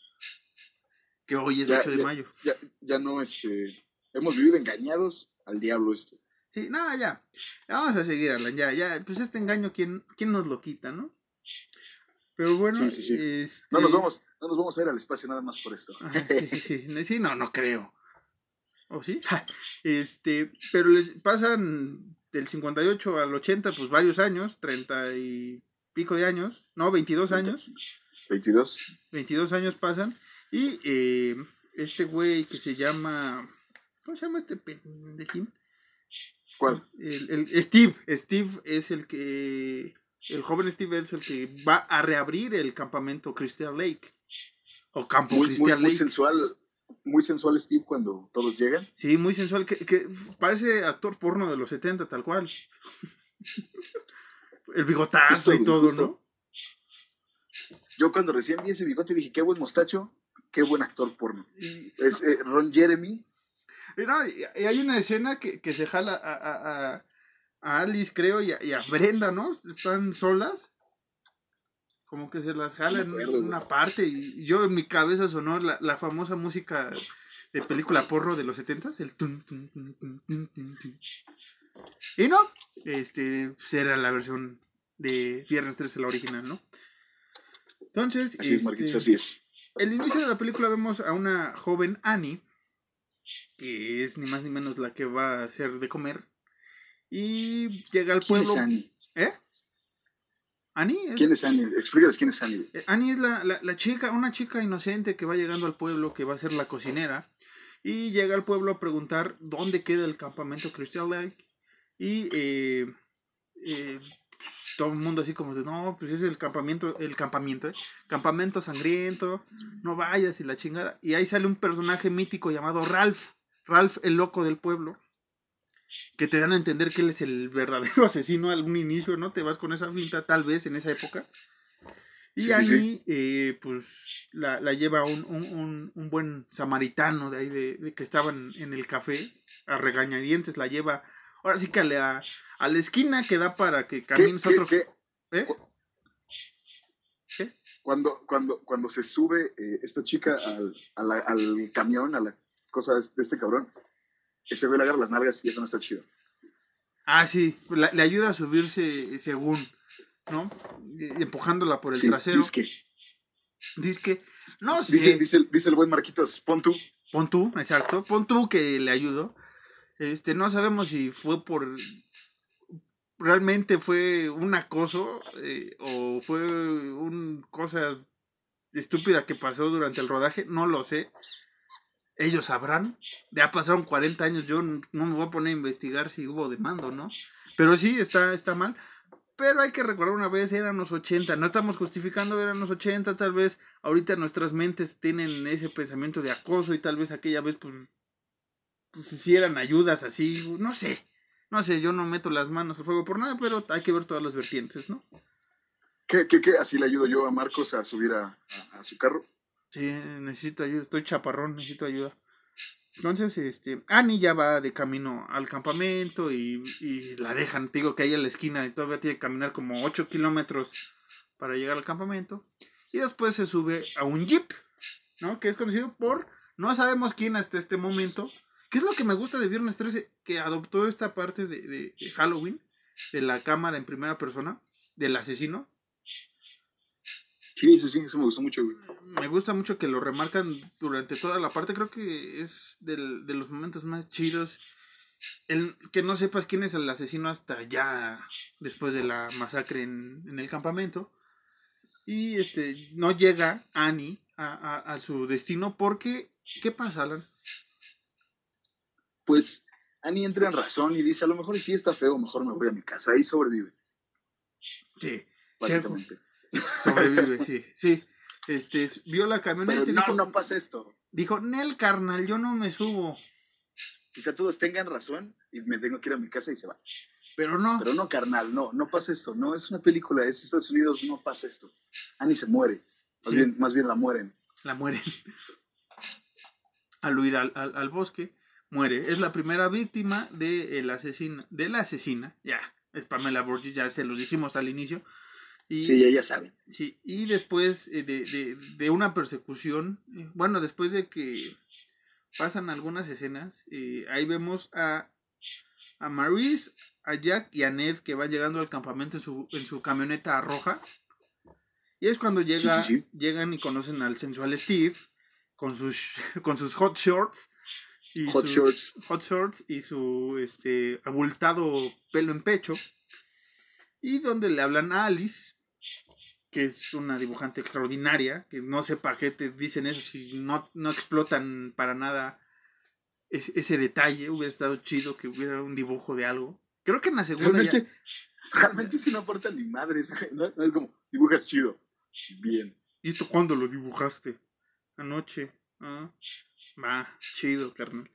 Que hoy es 8 de mayo. Ya, ya no, este. Hemos vivido engañados al diablo esto. Sí, no, ya. Vamos a seguir, Alan, ya, ya. Pues este engaño, ¿quién, quién nos lo quita, no? Pero bueno, sí, sí, este no, nos vamos, no nos vamos a ir al espacio nada más por esto. sí, no, no creo. ¿O sí? Este, pero les pasan del 58 al 80, pues varios años, 30 y pico de años, no, 22 años. 22. 22 años pasan. Y eh, este güey que se llama. ¿Cómo se llama este pendejín? ¿Cuál? El, el, Steve. Steve es el que. El joven Steve es el que va a reabrir el campamento Crystal Lake. O campo muy, Crystal muy, Lake. sensual, muy sensual Steve cuando todos llegan. Sí, muy sensual. Que, que parece actor porno de los 70, tal cual. (laughs) el bigotazo y todo, ¿no? Yo cuando recién vi ese bigote dije, qué buen mostacho, qué buen actor porno. Es eh, Ron Jeremy. Y hay una escena que, que se jala a, a, a, Alice, creo, y a, y a, Brenda, ¿no? Están solas. Como que se las jala en una parte. Y yo en mi cabeza sonó la, la famosa música de película porro de los setentas, el tun, tun, tun, Y no, este, pues era la versión de Viernes 13, la original, ¿no? Entonces, así es, este, así es. El inicio de la película vemos a una joven Annie, que es ni más ni menos la que va a hacer de comer, y llega al pueblo. ¿Quién es Annie? ¿Eh? ¿Annie? Es... ¿Quién es Annie? Explícales quién es Annie. Eh, Annie es la, la, la, chica, una chica inocente que va llegando al pueblo, que va a ser la cocinera, y llega al pueblo a preguntar dónde queda el campamento Crystal Lake, y eh, eh, todo el mundo así como de, no, pues es el campamento, el campamento, ¿eh? campamento sangriento, no vayas y la chingada. Y ahí sale un personaje mítico llamado Ralph, Ralph el loco del pueblo, que te dan a entender que él es el verdadero (laughs) asesino al un inicio, ¿no? Te vas con esa finta tal vez en esa época. Y ahí, eh, pues, la, la lleva un, un, un, un buen samaritano de ahí, de, de que estaban en el café, a regañadientes, la lleva, ahora sí que a la, a la esquina que da para que ¿Qué, camines qué, otros... qué? ¿Eh? ¿Qué? Cuando, cuando, cuando se sube eh, esta chica al, a la- al camión, a la cosa de este- cabrón, ese güey le agarra las nalgas y eso no está chido. Ah, sí, la- le ayuda a subirse según, ¿no? Y- Empujándola por el Sí, trasero. dice que- Dice que, no sé, dice, dice, dice el buen Marquitos, pon tú. pon tú, exacto, pon tú que le ayudó. Este, no sabemos si fue por, realmente fue un acoso eh, o fue una cosa estúpida que pasó durante el rodaje, no lo sé. Ellos sabrán. Ya pasaron 40 años, yo no me voy a poner a investigar si hubo demanda o no. Pero sí, está, está mal. Pero hay que recordar una vez, eran los 80. No estamos justificando, eran los 80. Tal vez ahorita nuestras mentes tienen ese pensamiento de acoso y tal vez aquella vez, pues, pues hicieran ayudas así. No sé. No sé, yo no meto las manos al fuego por nada, pero hay que ver todas las vertientes, ¿no? ¿Qué, qué, qué? Así le ayudo yo a Marcos a subir a, a- a su carro. Sí, necesito ayuda, estoy chaparrón, necesito ayuda. Entonces, este, Annie ya va de camino al campamento y, y la dejan, te digo que ahí a la esquina y todavía tiene que caminar como 8 kilómetros para llegar al campamento. Y después se sube a un jeep, ¿no? Que es conocido por, no sabemos quién hasta este momento. ¿Qué es lo que me gusta de Viernes 13? Que adoptó esta parte de, de- de Halloween, de la cámara en primera persona, del asesino. Sí, sí, sí, eso me gustó mucho, güey. Me gusta mucho que lo remarcan durante toda la parte. Creo que es del- de los momentos más chidos. El que no sepas quién es el asesino hasta ya después de la masacre en, en el campamento. Y este no llega Annie a, a- a su destino porque. ¿Qué pasa, Alan? Pues Annie entra en razón y dice, a lo mejor sí está feo, mejor me voy a mi casa. Ahí sobrevive, Sí, básicamente. sobrevive, sí, sí. Este, vio la camioneta Pero y no, dijo, no pasa esto. dijo, Nel, carnal, yo no me subo. Quizá todos tengan razón y me tengo que ir a mi casa y se va. Pero no. Pero no, carnal, no, no pasa esto. No, es una película, es Estados Unidos, no pasa esto. Annie se muere. Más, Sí. bien, más bien la mueren. la mueren. (laughs) Al huir al, al- al bosque, muere. Es la primera víctima de, el asesino, de la asesina, ya, es Pamela Borges, ya se los dijimos al inicio. Y, Sí, ya, ya saben. Sí, y después eh, de, de, de una persecución, eh, bueno, después de que pasan algunas escenas, eh, ahí vemos a, a Maurice, a Jack y a Ned que van llegando al campamento en su, en su camioneta roja. Y es cuando llega, sí, sí. llegan y conocen al sensual Steve con sus, (laughs) con sus hot shorts. Y Hot su- shorts. hot shorts y su este abultado pelo en pecho y donde le hablan a Alice que es una dibujante extraordinaria que no sé para qué te dicen eso si no, no explotan para nada ese, ese detalle hubiera estado chido que hubiera un dibujo de algo creo que en la segunda ya- Realmente, realmente sí no aporta ni madres, no es como, dibujas chido. Bien. ¿y esto cuándo lo dibujaste? anoche ah, va chido carnal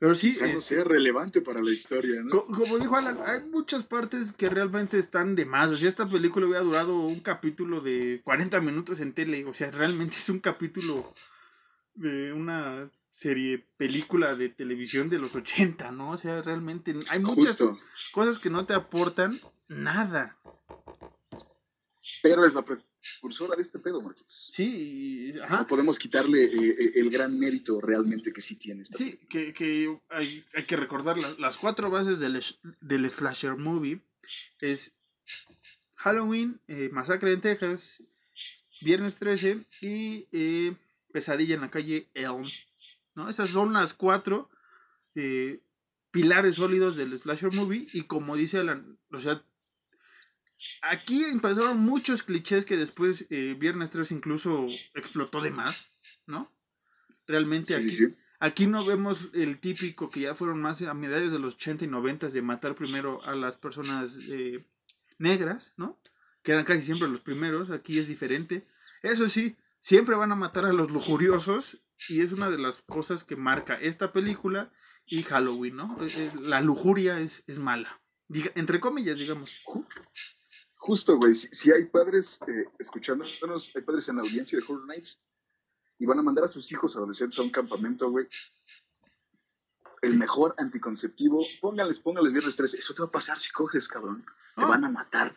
pero sí Quizá no este, sea relevante para la historia, ¿no? Co- Como dijo Alan, hay muchas partes que realmente están de más. O sea, esta película hubiera durado un capítulo de 40 minutos en tele. O sea, realmente es un capítulo de una serie, película de televisión de los 80, ¿no? O sea, realmente hay muchas Justo. cosas que no te aportan nada. Pero es la precursora de este pedo, Marquitos. Sí, y- No ajá. podemos quitarle eh, eh, el gran mérito realmente que sí tiene esta Sí, que, que hay, hay que recordar la- las cuatro bases del, del slasher movie. Es Halloween, eh, Masacre en Texas, Viernes 13 y eh, Pesadilla en la calle Elm. ¿no? Esas son las cuatro pilares sólidos del slasher movie y como dice Alan, o sea, aquí empezaron muchos clichés que después eh, Viernes 13 incluso explotó de más, ¿no? Realmente aquí, sí, sí. Aquí no vemos el típico que ya fueron más a mediados de los 80 y 90 de matar primero a las personas eh, negras, ¿no? Que eran casi siempre los primeros, aquí es diferente. Eso sí, siempre van a matar a los lujuriosos y es una de las cosas que marca esta película y Halloween, ¿no? Eh, eh, La lujuria es, es mala. Diga- entre comillas, digamos. Ju- Justo, güey. Si, si hay padres eh, escuchándonos, hay padres en la audiencia de Horror Nights y van a mandar a sus hijos adolescentes a un campamento, güey. El mejor anticonceptivo, póngales, póngales viernes 13. Eso te va a pasar si coges, cabrón. Te Ah. van a matar.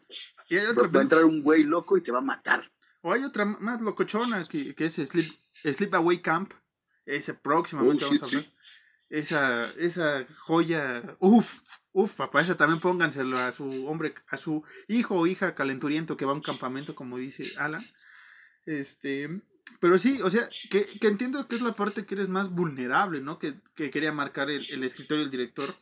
Y hay Va, otra va a entrar un güey loco y te va a matar. O hay otra más locochona que, que es Sleep, Sleepaway Camp. Ese próximamente Oh, vamos a hablar. Esa, esa joya. Uf, uf, papá, esa también pónganselo a su hombre, a su hijo o hija calenturiento que va a un campamento, como dice Alan. Este. Pero sí, o sea, que, que entiendo que es la parte que eres más vulnerable, ¿no? Que, que quería marcar el, el escritor y el director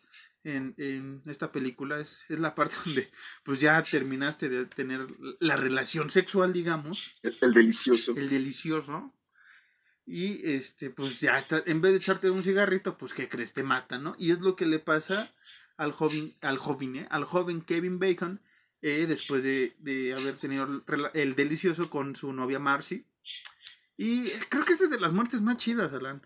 en, en esta película. Es, es la parte (laughs) donde pues ya terminaste de tener la relación sexual, digamos El, el delicioso. el delicioso. Y este, pues ya está, en vez de echarte un cigarrito, pues ¿qué crees? Te mata, ¿no? Y es lo que le pasa al joven, al joven, ¿eh? al joven Kevin Bacon, eh, después de, de haber tenido el, delicioso con su novia Marcy. Y eh, creo que esta es de las muertes más chidas, Alan.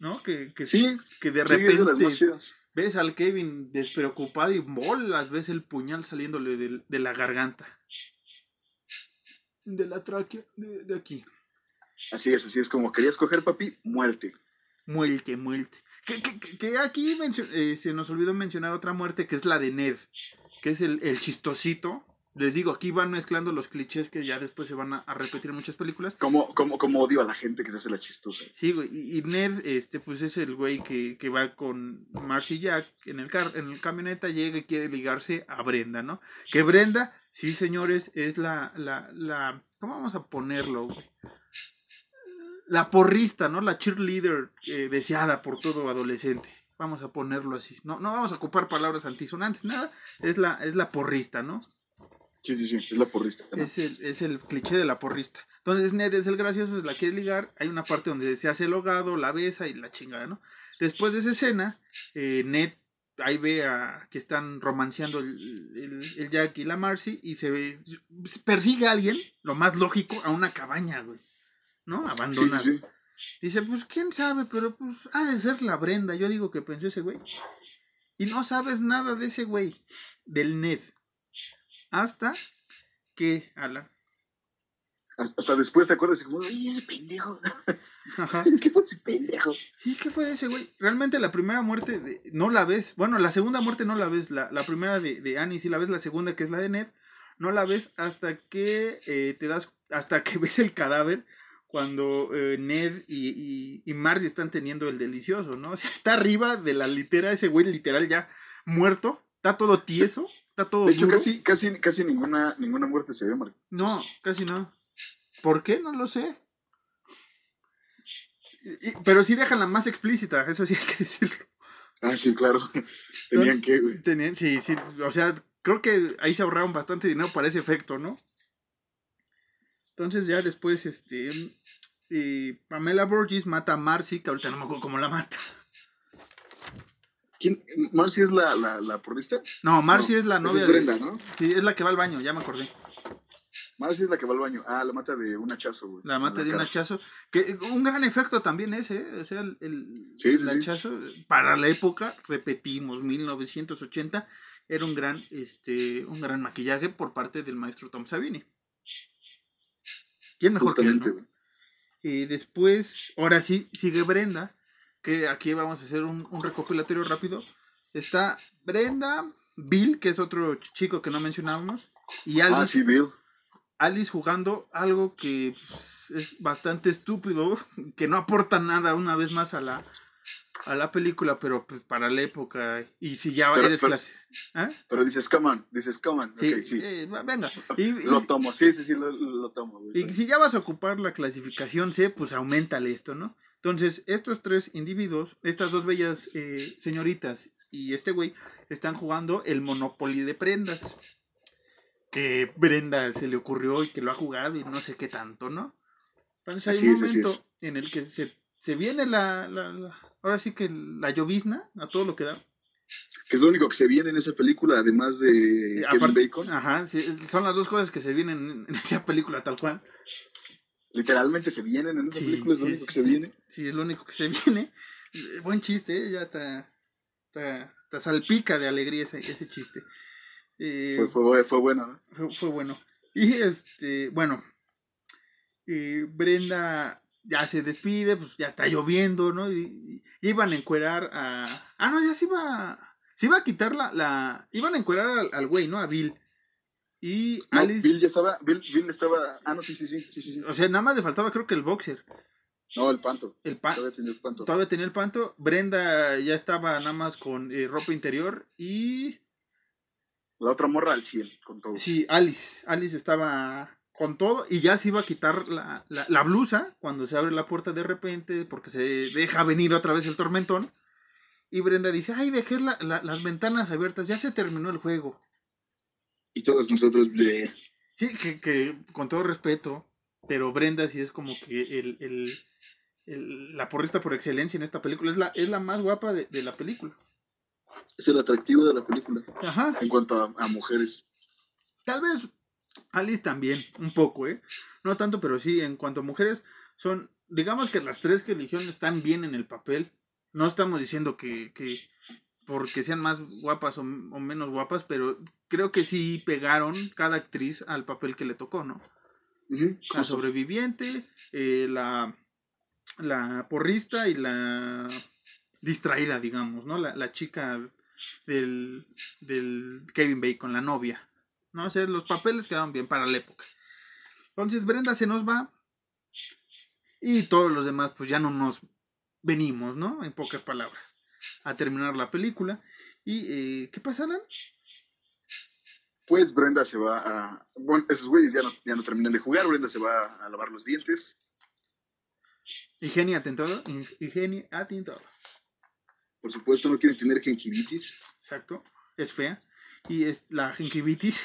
¿No? Que, que, Sí, que de sí, de repente ves al Kevin despreocupado y bolas, ves el puñal saliéndole del- de, la garganta. De la tráquea, de, de aquí. Así es, así es como querías coger, papi, muerte. Muerte, muerte. Que, que- que- aquí eh, se nos olvidó mencionar otra muerte que es la de Ned, que es el, el chistosito. Les digo, aquí van mezclando los clichés que ya después se van a, a repetir en muchas películas. Como, como, como odio a la gente que se hace la chistosa. Sí, güey, y, y Ned, este, pues es el güey que, que va con Marcy Jack en el car en el camioneta, llega y quiere ligarse a Brenda, ¿no? Que Brenda, sí señores, es la, la, la, ¿cómo vamos a ponerlo, güey? La porrista, ¿no? La cheerleader eh, deseada por todo adolescente. Vamos a ponerlo así. No, no vamos a ocupar palabras antisonantes, nada. Es la, es la porrista, ¿no? Sí, sí, sí, es la porrista. ¿no? Es el, es el cliché de la porrista. Entonces Ned es el gracioso, se la quiere ligar. Hay una parte donde se hace el hogado, la besa y la chingada, ¿no? Después de esa escena, eh, Ned ahí ve a que están romanceando el, el- el Jack y la Marcy y se ve, persigue a alguien, lo más lógico, a una cabaña, güey. ¿No? Abandonada. sí, sí. Dice, pues quién sabe, pero pues ha de ser la Brenda. Yo digo que pensó ese güey. Y no sabes nada de ese güey, del Ned. Hasta que, Alan, Hasta después te acuerdas y como, ¡ay, ese pendejo! Ajá. (laughs) ¿Qué fue ese pendejo? ¿Y qué fue ese güey? Realmente la primera muerte de- no la ves. Bueno, la segunda muerte no la ves. La, la primera de, de Annie sí la ves. La segunda, que es la de Ned, no la ves hasta que eh, te das. Hasta que (laughs) ves el cadáver cuando eh, Ned y, y, y Marcy están teniendo el delicioso, ¿no? (laughs) O sea, está arriba de la litera, ese güey literal ya muerto. Está todo tieso. Está todo De hecho, duro. casi, casi, casi ninguna, ninguna muerte se ve, Marco. No, casi no. ¿Por qué? No lo sé. Y- pero sí dejan la más explícita, eso sí hay que (laughs) decirlo. Ah, sí, claro. (laughs) Tenían que, güey. Tenían- sí, sí, o sea, creo que ahí se ahorraron bastante dinero para ese efecto, ¿no? Entonces ya después, este, y Pamela Burgess mata a Marcy, que ahorita no me acuerdo cómo la mata. ¿Quién? ¿Marcy es la, la, la porrista? No, Marcy No, es la novia es de... Brenda, ¿no? Sí, es la que va al baño, ya me acordé. Marcy es la que va al baño. Ah, la mata de un hachazo, güey. La mata de un hachazo. Que un gran efecto también ese, ¿eh? O sea, el, el, Sí, sí, el sí. hachazo, para la época, repetimos, 1980, era un gran, este, un gran maquillaje por parte del maestro Tom Savini. ¿Quién mejor que él, no? Y después, ahora sí, sigue Brenda, que aquí vamos a hacer un, un recopilatorio rápido. Está Brenda, Bill, que es otro ch- chico que no mencionábamos, y Alice, Ah, sí, Bill. Alice jugando algo que pues, es bastante estúpido, (laughs) que no aporta nada una vez más a la, a la película, pero pues para la época, y si ya Pero- eres pero- clase. ¿Ah? Pero dices, come on. Dices, come on. Sí, Ok, sí. eh, venga. (laughs) Y, Lo tomo. Sí, sí, sí, lo, lo tomo, güey. y si ya vas a ocupar la clasificación C, pues aumentale esto, ¿no? Entonces, estos tres individuos, estas dos bellas eh, señoritas y este güey, están jugando el Monopoly de prendas. Que Brenda se le ocurrió y que lo ha jugado y no sé qué tanto, ¿no? Entonces hay Así un es, así momento en el que se, se viene la, la- la- ahora sí que la llovizna a todo lo que da. Que es lo único que se viene en esa película, además de Eh, Kevin Bacon. Ajá, sí, son las dos cosas que se vienen en esa película tal cual. Literalmente se vienen en esa Sí, película, es lo único que se viene. Sí, es lo único que se (laughs) viene. Eh, Buen chiste, ¿eh? ya está, está, está salpica de alegría ese, ese chiste. Eh, Fue, fue, fue bueno, ¿no? fue, fue bueno. Y este, bueno, eh, Brenda ya se despide, pues ya está lloviendo, ¿no? Y, y iban a encuerar a... Ah, no, ya se iba... Se iba a quitar la... la iban a encuerar al, al güey, ¿no? A Bill. Y No, Alice... Bill ya estaba, Bill, Bill estaba, ah, no, sí, sí, sí, sí, sí. O sea, nada más le faltaba creo que el boxer. No, el panto, El todavía tenía el panto. Todavía tenía el panto. Brenda ya estaba nada más con eh, ropa interior. Y. La otra morra al 100, con todo. Sí, Alice. Alice estaba con todo. Y ya se iba a quitar la, la- la blusa cuando se abre la puerta de repente. Porque se deja venir otra vez el tormentón. Y Brenda dice: Ay, dejé la- la- las ventanas abiertas. Ya se terminó el juego. Y todos nosotros, bleh. Sí, que, que con todo respeto. Pero Brenda sí es como que el. el- el- la porrista por excelencia en esta película es la, es la más guapa de, de la película. es el atractivo de la película Ajá. en cuanto a, a mujeres. Tal vez Alice también, un poco, ¿eh? No tanto, pero sí, en cuanto a mujeres, son, digamos que las tres que eligieron están bien en el papel. No estamos diciendo que, que porque sean más guapas o, o menos guapas, pero creo que sí pegaron cada actriz al papel que le tocó, ¿no? La sobreviviente, eh, la, la porrista y la distraída, digamos, ¿no? La, la chica del, del Kevin Bacon, la novia. ¿No? O sea, los papeles quedaron bien para la época. Entonces Brenda se nos va y todos los demás pues ya no nos venimos, ¿no? En pocas palabras, a terminar la película. ¿Y eh, qué pasa, Alan? Pues Brenda se va a. Bueno, esos güeyes ya no, ya no terminan de jugar. Brenda se va a lavar los dientes. Todo. Higiene en todo. Por supuesto, no quieren tener gingivitis. Exacto, es fea. Y es la gingivitis,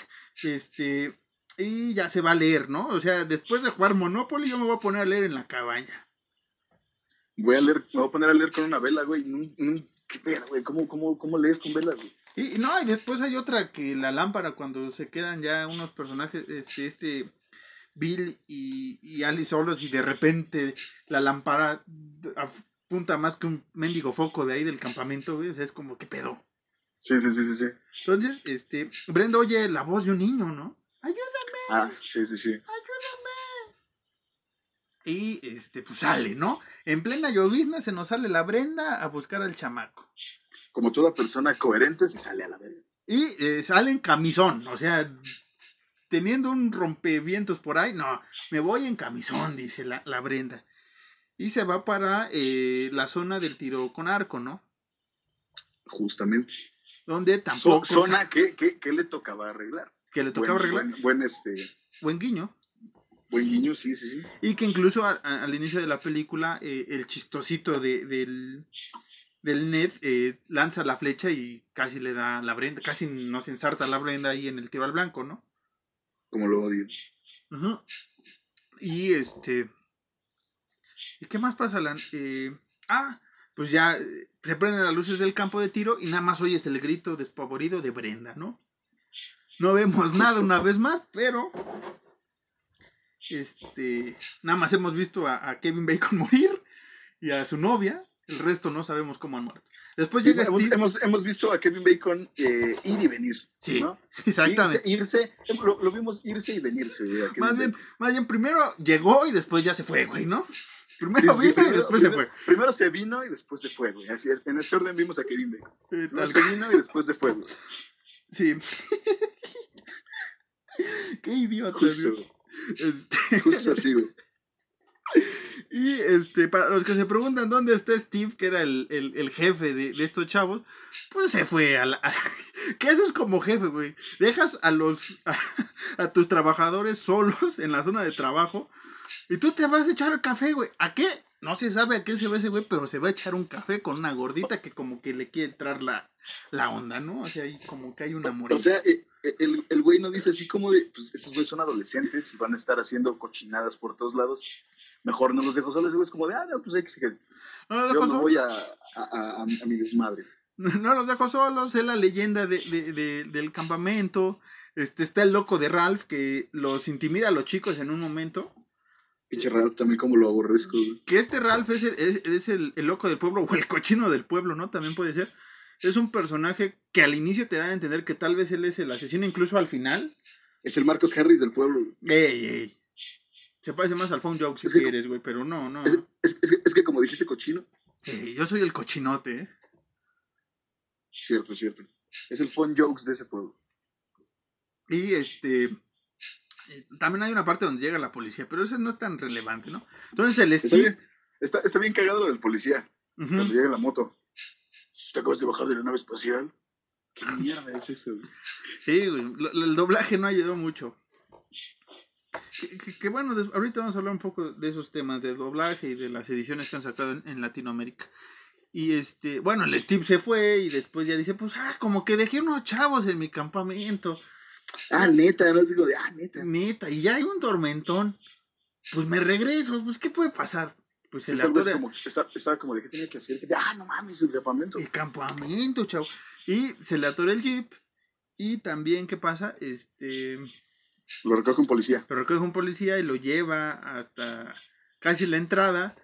este, y ya se va a leer, ¿no? O sea, después de jugar Monopoly, yo me voy a poner a leer en la cabaña. Voy a leer, me voy a poner a leer con una vela, güey. ¿Qué pedo, güey? ¿Cómo, cómo, ¿Cómo lees con velas, güey? Y, no, y después hay otra que la lámpara, cuando se quedan ya unos personajes, este, este, Bill y, y Alice solos, y de repente la lámpara apunta más que un mendigo foco de ahí del campamento, güey. O sea, es como, ¿qué pedo? Sí, sí, sí, sí, sí. Entonces, este, Brenda oye la voz de un niño, ¿no? Ayúdame, Ah, sí, sí, sí. ayúdame. Y este, pues sale, ¿no? En plena llovizna se nos sale la Brenda a buscar al chamaco. Como toda persona coherente se sale a la verga. Y eh, sale en camisón, o sea, teniendo un rompevientos por ahí, no, me voy en camisón, dice la, la Brenda. Y se va para eh, la zona del tiro con arco, ¿no? Justamente. Donde So- tampoco... zona que, que, que le tocaba arreglar. que le tocaba Buen- arreglar. Buen, buen, este, Buen guiño. buen guiño, sí, sí, sí. Y que incluso a- a- al inicio de la película, eh, el chistosito de- del, del Ned eh, lanza la flecha y casi le da la Brenda, casi nos ensarta la Brenda ahí en el tiro al blanco, ¿no? Como lo odio. Y este. ¿Y qué más pasa, Alan? Eh, ah, pues ya eh, se prenden las luces del campo de tiro y nada más oyes el grito despavorido de Brenda, ¿no? No vemos nada una vez más, pero. Este. Nada más hemos visto a, a Kevin Bacon (laughs) morir y a su novia. El resto no sabemos cómo han muerto. Después llega hemos, Steve. hemos, hemos visto a Kevin Bacon eh, ir y venir. Sí, ¿no? (laughs) exactamente. Irse, irse lo, lo vimos irse y venirse. Más bien, más bien, primero llegó y después ya se fue, güey, ¿no? Primero vino y primero- después se fue. Primero se vino y después se fue, güey. Así es. En ese orden vimos a Kevin Bacon. Eh, Primero se vino y después se fue, güey. Sí. (laughs) Qué idiota, Justo, güey. Este, justo así, güey. (laughs) y este, para los que se preguntan dónde está Steve, que era el, el- el jefe de, de estos chavos, pues se fue a la. a- (laughs) que eso es como jefe, güey. Dejas a los. A, a tus trabajadores solos en la zona de trabajo y tú te vas a echar café, güey. ¿A qué? No se sabe a qué se va ese güey, pero se va a echar un café con una gordita que como que le quiere entrar la, la onda, ¿no? O sea, ahí como que hay un amor. O sea, eh, eh, el, el güey no dice así como de, pues esos güeyes son adolescentes y van a estar haciendo cochinadas por todos lados. Mejor no los dejo solos. Ese güey es como de, ah, no, pues hay que no, Yo dejo me voy a, a, a, a mi desmadre. No los dejo solos, es la leyenda de, de- de- del campamento. Este, está el loco de Ralph que los intimida a los chicos en un momento. Pinche raro también como lo aborrezco, güey. Que este Ralph es, el, es, es el, el loco del pueblo o el cochino del pueblo, ¿no? También puede ser. Es un personaje que al inicio te da a entender que tal vez él es el asesino, incluso al final. Es el Marcos Harris del pueblo. güey. ¡Ey, ey! Se parece más al Phone Joke si Es que- quieres, güey, pero no, no. Es, que, como dijiste cochino, Ey, yo soy el cochinote, ¿eh? cierto, cierto. Es el fun jokes de ese pueblo. Y este. Eh, También hay una parte donde llega la policía, pero eso no es tan relevante, ¿no? Entonces el Está Steve. bien, está, está bien cagado lo del policía. Cuando llega la moto. ¿Te acabas de bajar de la nave espacial? ¿Qué mierda es eso? güey? Sí, güey, el doblaje no ayudó mucho. Que, que- que bueno, ahorita vamos a hablar un poco de esos temas de doblaje y de las ediciones que han sacado en, en Latinoamérica. Y este, bueno, el Steve se fue y después ya dice, pues, ah, como que dejé unos chavos en mi campamento. Ah, neta, no digo de, ah, neta. Neta, y ya hay un tormentón. Pues me regreso, pues, ¿qué puede pasar? Pues se Sí, atora como, está- estaba como de, ¿qué tenía que hacer? Que ah, no mames, el campamento. el campamento, chavo. Y se le atora el jeep. Y también, ¿qué pasa? Este... Lo recoge un policía. Lo recoge un policía y lo lleva hasta casi la entrada.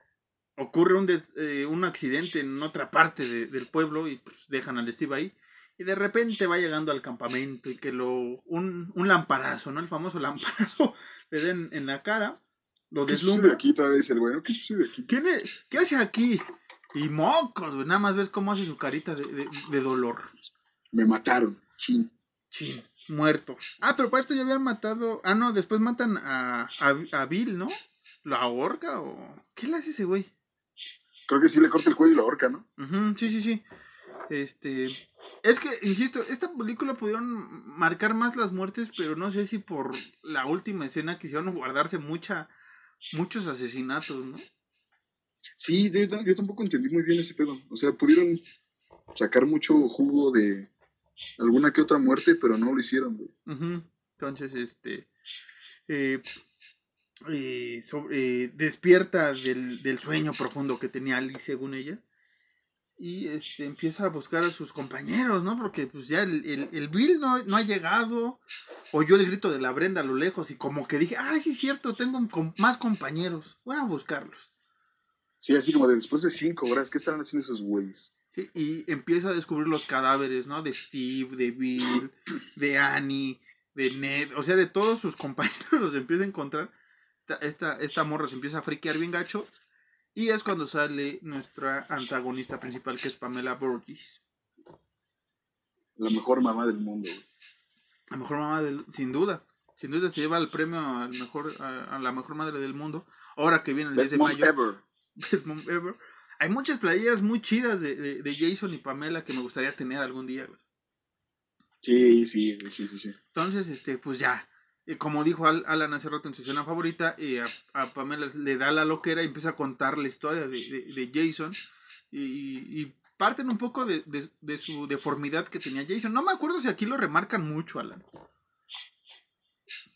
Ocurre un, des- eh, un accidente en otra parte de- del pueblo y pues dejan al Steve ahí. Y de repente va llegando al campamento y que lo. Un, un lamparazo, ¿no? El famoso lamparazo (laughs) le den en la cara. Lo ¿Qué deslumbra. aquí? Todavía dice el güey, ¿no? ¿qué sucede aquí? ¿Quién es- ¿Qué hace aquí? Y mocos, güey. Nada más ves cómo hace su carita de, de- de dolor. Me mataron. Chin. Chin, muerto. Ah, pero para esto ya habían matado. Ah, no, después matan a, a, a Bill, ¿no? ¿La ahorca o.? ¿Qué le hace ese güey? Creo que sí le corta el cuello y lo ahorca, ¿no? Sí, sí, sí. Este. Es que, insisto, esta película pudieron marcar más las muertes, pero no sé si por la última escena quisieron guardarse mucha, muchos asesinatos, ¿no? Sí, yo, yo tampoco entendí muy bien ese pedo. O sea, pudieron sacar mucho jugo de alguna que otra muerte, pero no lo hicieron, güey. Entonces, este. eh, eh, sobre- eh, despierta del, del sueño profundo que tenía Alice, según ella. Y este, empieza a buscar a sus compañeros, ¿no? Porque pues ya el, el- el Bill no, no ha llegado. Oyó el grito de la Brenda a lo lejos y como que dije, ay, sí es cierto, tengo más compañeros. Voy a buscarlos. Sí, así como de después de cinco horas, ¿qué estarán haciendo esos güeyes? Sí, Y empieza a descubrir los cadáveres, ¿no? De Steve, de Bill, de Annie, de Ned, o sea, de todos sus (laughs) compañeros los empieza a encontrar. esta, esta, esta morra se empieza a friquear bien gacho. Y es cuando sale nuestra antagonista principal, que es Pamela Burgess. La mejor mamá del mundo, güey. La mejor mamá del, sin duda. Sin duda se lleva el premio al mejor, a, a la mejor madre del mundo. Ahora que viene el 10 Best de mom mayo. ever. (laughs) Best mom ever. Hay muchas playeras muy chidas de, de, de Jason y Pamela que me gustaría tener algún día, güey. Sí, sí, sí, sí, sí. Entonces, este, pues ya. Eh, como dijo Al- Alan hace rato en su escena favorita, eh, a, a Pamela le da la loquera y empieza a contar la historia de, de- de Jason. Y, y parten un poco de, de- su deformidad que tenía Jason. No me acuerdo si aquí lo remarcan mucho, Alan.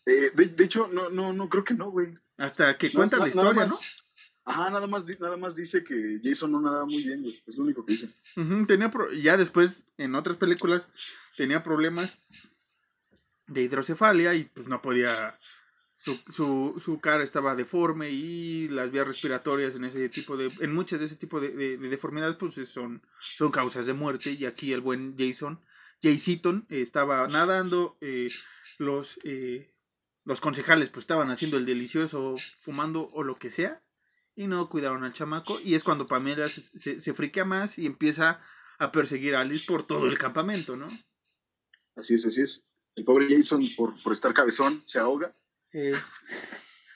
Eh, de, hecho, no, no, no creo que no, güey. Hasta que No, cuenta la historia, más- ¿no? Ajá, nada más, nada más dice que Jason no nadaba muy bien, güey. Es lo único que dice. Tenía pro- ya después, en otras películas, tenía problemas de hidrocefalia y pues no podía. Su, su, su cara estaba deforme y las vías respiratorias en ese tipo de. En muchas de ese tipo de, de- de deformidades, pues son, son causas de muerte. Y aquí el buen Jason, Jay Seaton, estaba nadando. eh, los, eh, los concejales, pues estaban haciendo el delicioso, fumando o lo que sea y no cuidaron al chamaco. Y es cuando Pamela se, se, se friquea más y empieza a perseguir a Alice por todo el campamento, ¿no? Así es, así es. El pobre Jason, por, por estar cabezón, se ahoga. Eh,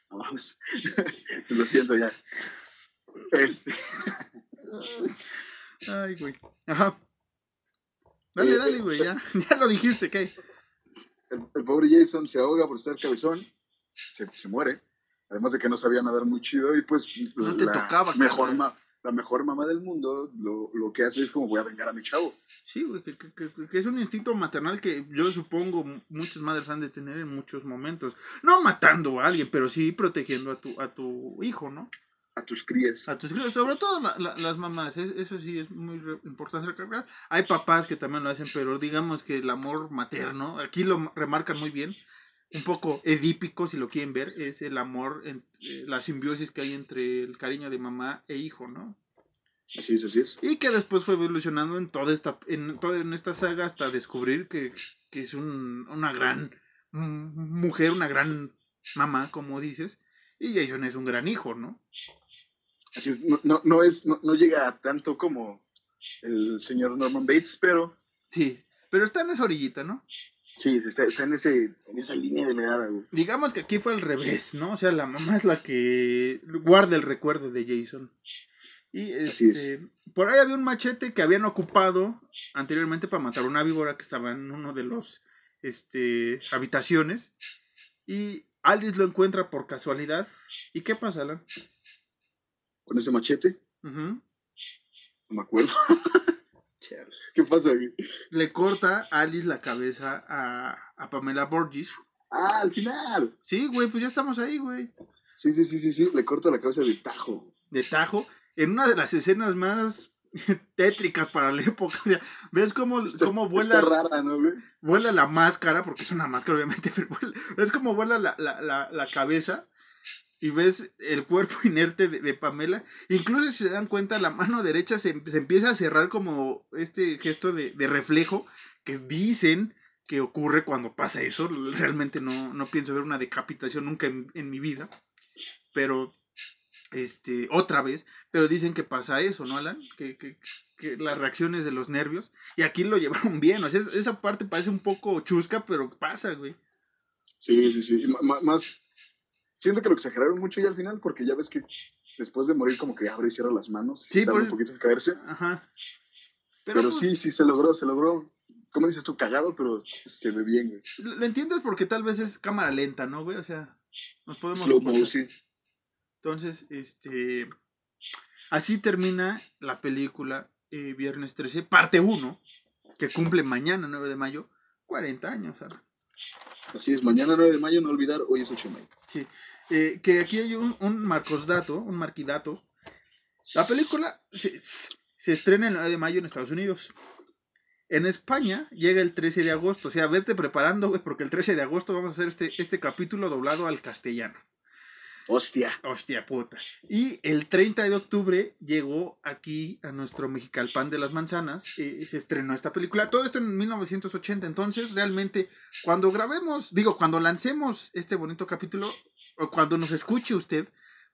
(laughs) lo siento ya. Este, (laughs) ay, güey. Ajá. Dale, dale, güey, ya. (laughs) Ya lo dijiste, ¿qué? el, el pobre Jason se ahoga por estar cabezón. Se, se muere. Además de que no sabía nadar muy chido. Y pues No te la, tocaba, mejor ma- la mejor mamá del mundo lo, lo que hace es como voy a vengar a mi chavo. Sí, güey, que, que- que- que es un instinto maternal que yo supongo mu- muchas madres han de tener en muchos momentos. No matando a alguien, pero sí protegiendo a tu, a tu hijo, ¿no? A tus crías. A tus hijos, sobre todo la- la- las mamás, es- eso sí es muy re- importante recalcar. Hay papás que también lo hacen, pero digamos que el amor materno, aquí lo remarcan muy bien, un poco edípico si lo quieren ver, es el amor, en- eh, la simbiosis que hay entre el cariño de mamá e hijo, ¿no? Así es, así es. Y que después fue evolucionando en toda esta, en toda en esta saga hasta descubrir que, que es un- una gran mujer, una gran mamá, como dices, y Jason es un gran hijo, ¿no? Así es. No, no, no es, no, no llega a tanto como el señor Norman Bates, pero Sí, pero está en esa orillita, ¿no? sí, está, está en, ese, en esa línea delgada, güey. Digamos que aquí fue al revés, ¿no? O sea, la mamá es la que guarda el recuerdo de Jason. Y este, por ahí había un machete que habían ocupado anteriormente para matar una víbora que estaba en uno de los este, habitaciones. Y Alice lo encuentra por casualidad. ¿Y qué pasa, Alan? Con ese machete, no me acuerdo. (laughs) ¿Qué pasa, güey? Le corta Alice la cabeza a, a Pamela Borges. Ah, al final. Sí, güey, pues ya estamos ahí, güey. Sí, sí, sí, sí, sí. Le corta la cabeza de tajo. de Tajo en una de las escenas más (laughs) tétricas para la época. O sea, ¿Ves cómo, Está, cómo vuela, rara, ¿no, vuela la máscara? Porque es una máscara, obviamente, (laughs) pero vuela- ves cómo vuela la, la, la, la cabeza y ves el cuerpo (laughs) inerte de, de Pamela. Incluso si se dan cuenta, la mano derecha se, se empieza a cerrar como este gesto de, de reflejo que dicen que ocurre cuando pasa eso. Realmente no, no pienso ver una decapitación nunca en, en mi vida. Pero este, otra vez, pero dicen que pasa eso, ¿no, Alan? Que, que, que las reacciones de los nervios, y aquí lo (laughs) llevaron bien, o sea, es- esa parte parece un poco chusca, pero pasa, güey. Sí, sí, sí. Ma- más. Siento que lo exageraron mucho ya al final, porque ya ves que después de morir, como que abre y cierra las manos. Sí, por un eso- poquito en caerse. Ajá. Pero, pues, sí, sí, se logró, se logró. ¿Cómo dices tú? Cagado, pero se ve bien, güey. Lo lo entiendes porque tal vez es cámara lenta, ¿no, güey? O sea, nos podemos... Slow mo, suponer. sí. Entonces, este... Así termina la película eh, Viernes 13, parte 1, que cumple mañana, 9 de mayo, 40 años, Alan. Así es, mañana 9 de mayo, no olvidar, hoy es 8 de mayo. Sí. Eh, que aquí hay un, un Marcos Dato, un Marquidato. La película se, se estrena el 9 de mayo en Estados Unidos. En España llega el 13 de agosto. O sea, vete preparando, güey, porque el 13 de agosto vamos a hacer este, este capítulo doblado al castellano. Hostia. Hostia puta. Y el 30 de octubre llegó aquí a nuestro Mexicalpan de las Manzanas. eh, se estrenó esta película. Todo esto en 1980. Entonces, realmente, cuando grabemos, digo, cuando lancemos este bonito capítulo, o cuando nos escuche usted,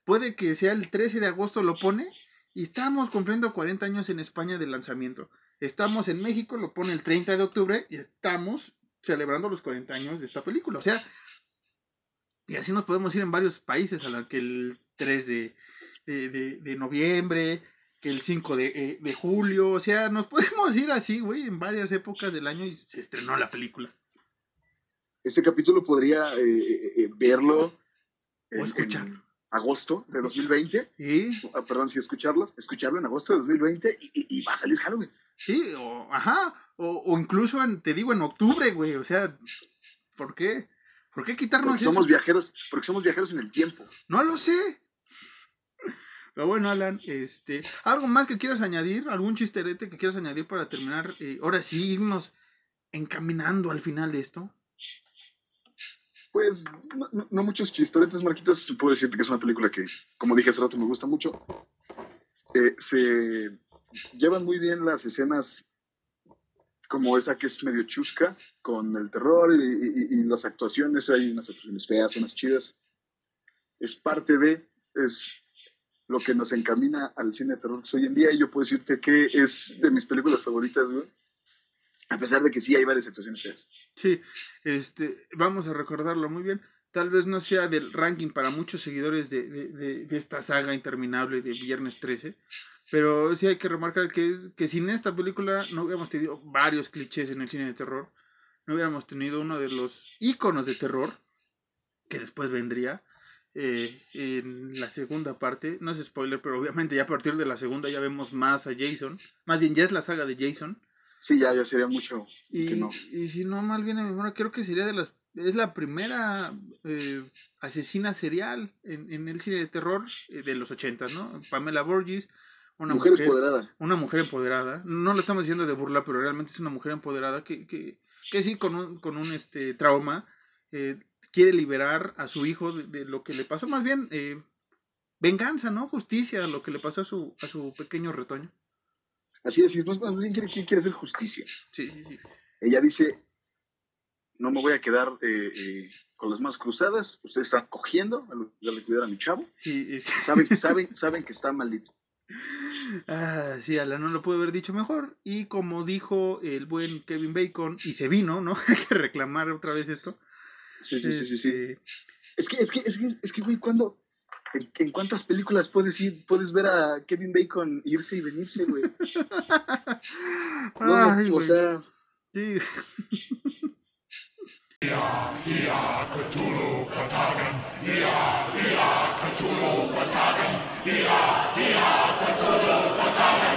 puede que sea el 13 de agosto lo pone y estamos cumpliendo 40 años en España de lanzamiento. Estamos en México, lo pone el 30 de octubre y estamos celebrando los 40 años de esta película. O sea, y así nos podemos ir en varios países, a la que el 3 de, de, noviembre, que el 5 de, eh, de, julio, o sea, (laughs) nos podemos ir así, güey, en varias épocas del año y se estrenó la película. Ese capítulo podría eh, eh, verlo. o escucharlo agosto de 2020. ¿Y? Ah, perdón, sí, escucharlo, escucharlo en agosto de 2020 y, va a salir Halloween. Sí, o, ajá, o, incluso, te digo, en octubre, güey, o sea, ¿por qué? ¿Por qué quitarnos porque somos viajeros, porque somos viajeros en el tiempo. No lo sé. Pero bueno, Alan, este, ¿algo más que quieras añadir? ¿Algún chisterete que quieras añadir para terminar? Eh, ahora sí, irnos encaminando al final de esto. Pues no, muchos chistoretes, Marquitos. Puedo decirte que es una película que, como dije hace rato, me gusta mucho. Eh, se llevan muy bien las escenas como esa que es medio chusca con el terror y, las actuaciones. Hay unas actuaciones feas, unas chidas. Es parte de, es lo que nos encamina al cine de terror hoy en día. Y yo puedo decirte que es de mis películas favoritas, güey. A pesar de que sí hay varias situaciones feas. Sí, este, vamos a recordarlo muy bien. Tal vez no sea del ranking para muchos seguidores de, de, de, esta saga interminable de Viernes 13, pero sí hay que remarcar que, que sin esta película no hubiéramos tenido varios clichés en el cine de terror, no hubiéramos tenido uno de los íconos de terror, que después vendría eh, en la segunda parte, no es spoiler, pero obviamente ya a partir de la segunda ya vemos más a Jason, más bien ya es la saga de Jason, Sí, ya, ya sería mucho. Y, y si no mal viene mi memoria, creo que sería de las. Es la primera eh, asesina serial en, en, el cine de terror eh, de los 80, ¿no? Pamela Borges. Una mujer, empoderada. Una mujer empoderada. No lo estamos diciendo de burla, pero realmente es una mujer empoderada que, que, que sí, con un, con un este, trauma, eh, quiere liberar a su hijo de, de, lo que le pasó. Más bien, venganza, ¿no? Justicia, lo que le pasó a su, a su pequeño retoño. Así es, más, más bien quiere, quiere hacer justicia. Sí, sí, sí. Ella dice, no me voy a quedar eh, eh, con las manos cruzadas, ustedes están cogiendo a de cuidar a mi chavo. Sí, saben, (laughs) saben, saben que está maldito. Ah, sí, Ala, no lo puedo haber dicho mejor. Y como dijo el buen Kevin Bacon, y se vino, ¿no? (laughs) Hay que reclamar otra vez esto. Sí, sí, sí, sí, sí. Este, es que, es que, es que, es que, güey, cuando, ¿En, cuántas películas puedes ir, puedes ver a Kevin Bacon irse y venirse, güey? (laughs) Ay, o sea. Sí. (laughs) Ea, Ea, Cthulhu, Katagan. Ea, Ea, Cthulhu, Katagan. Ea, Ea, Cthulhu, Katagan.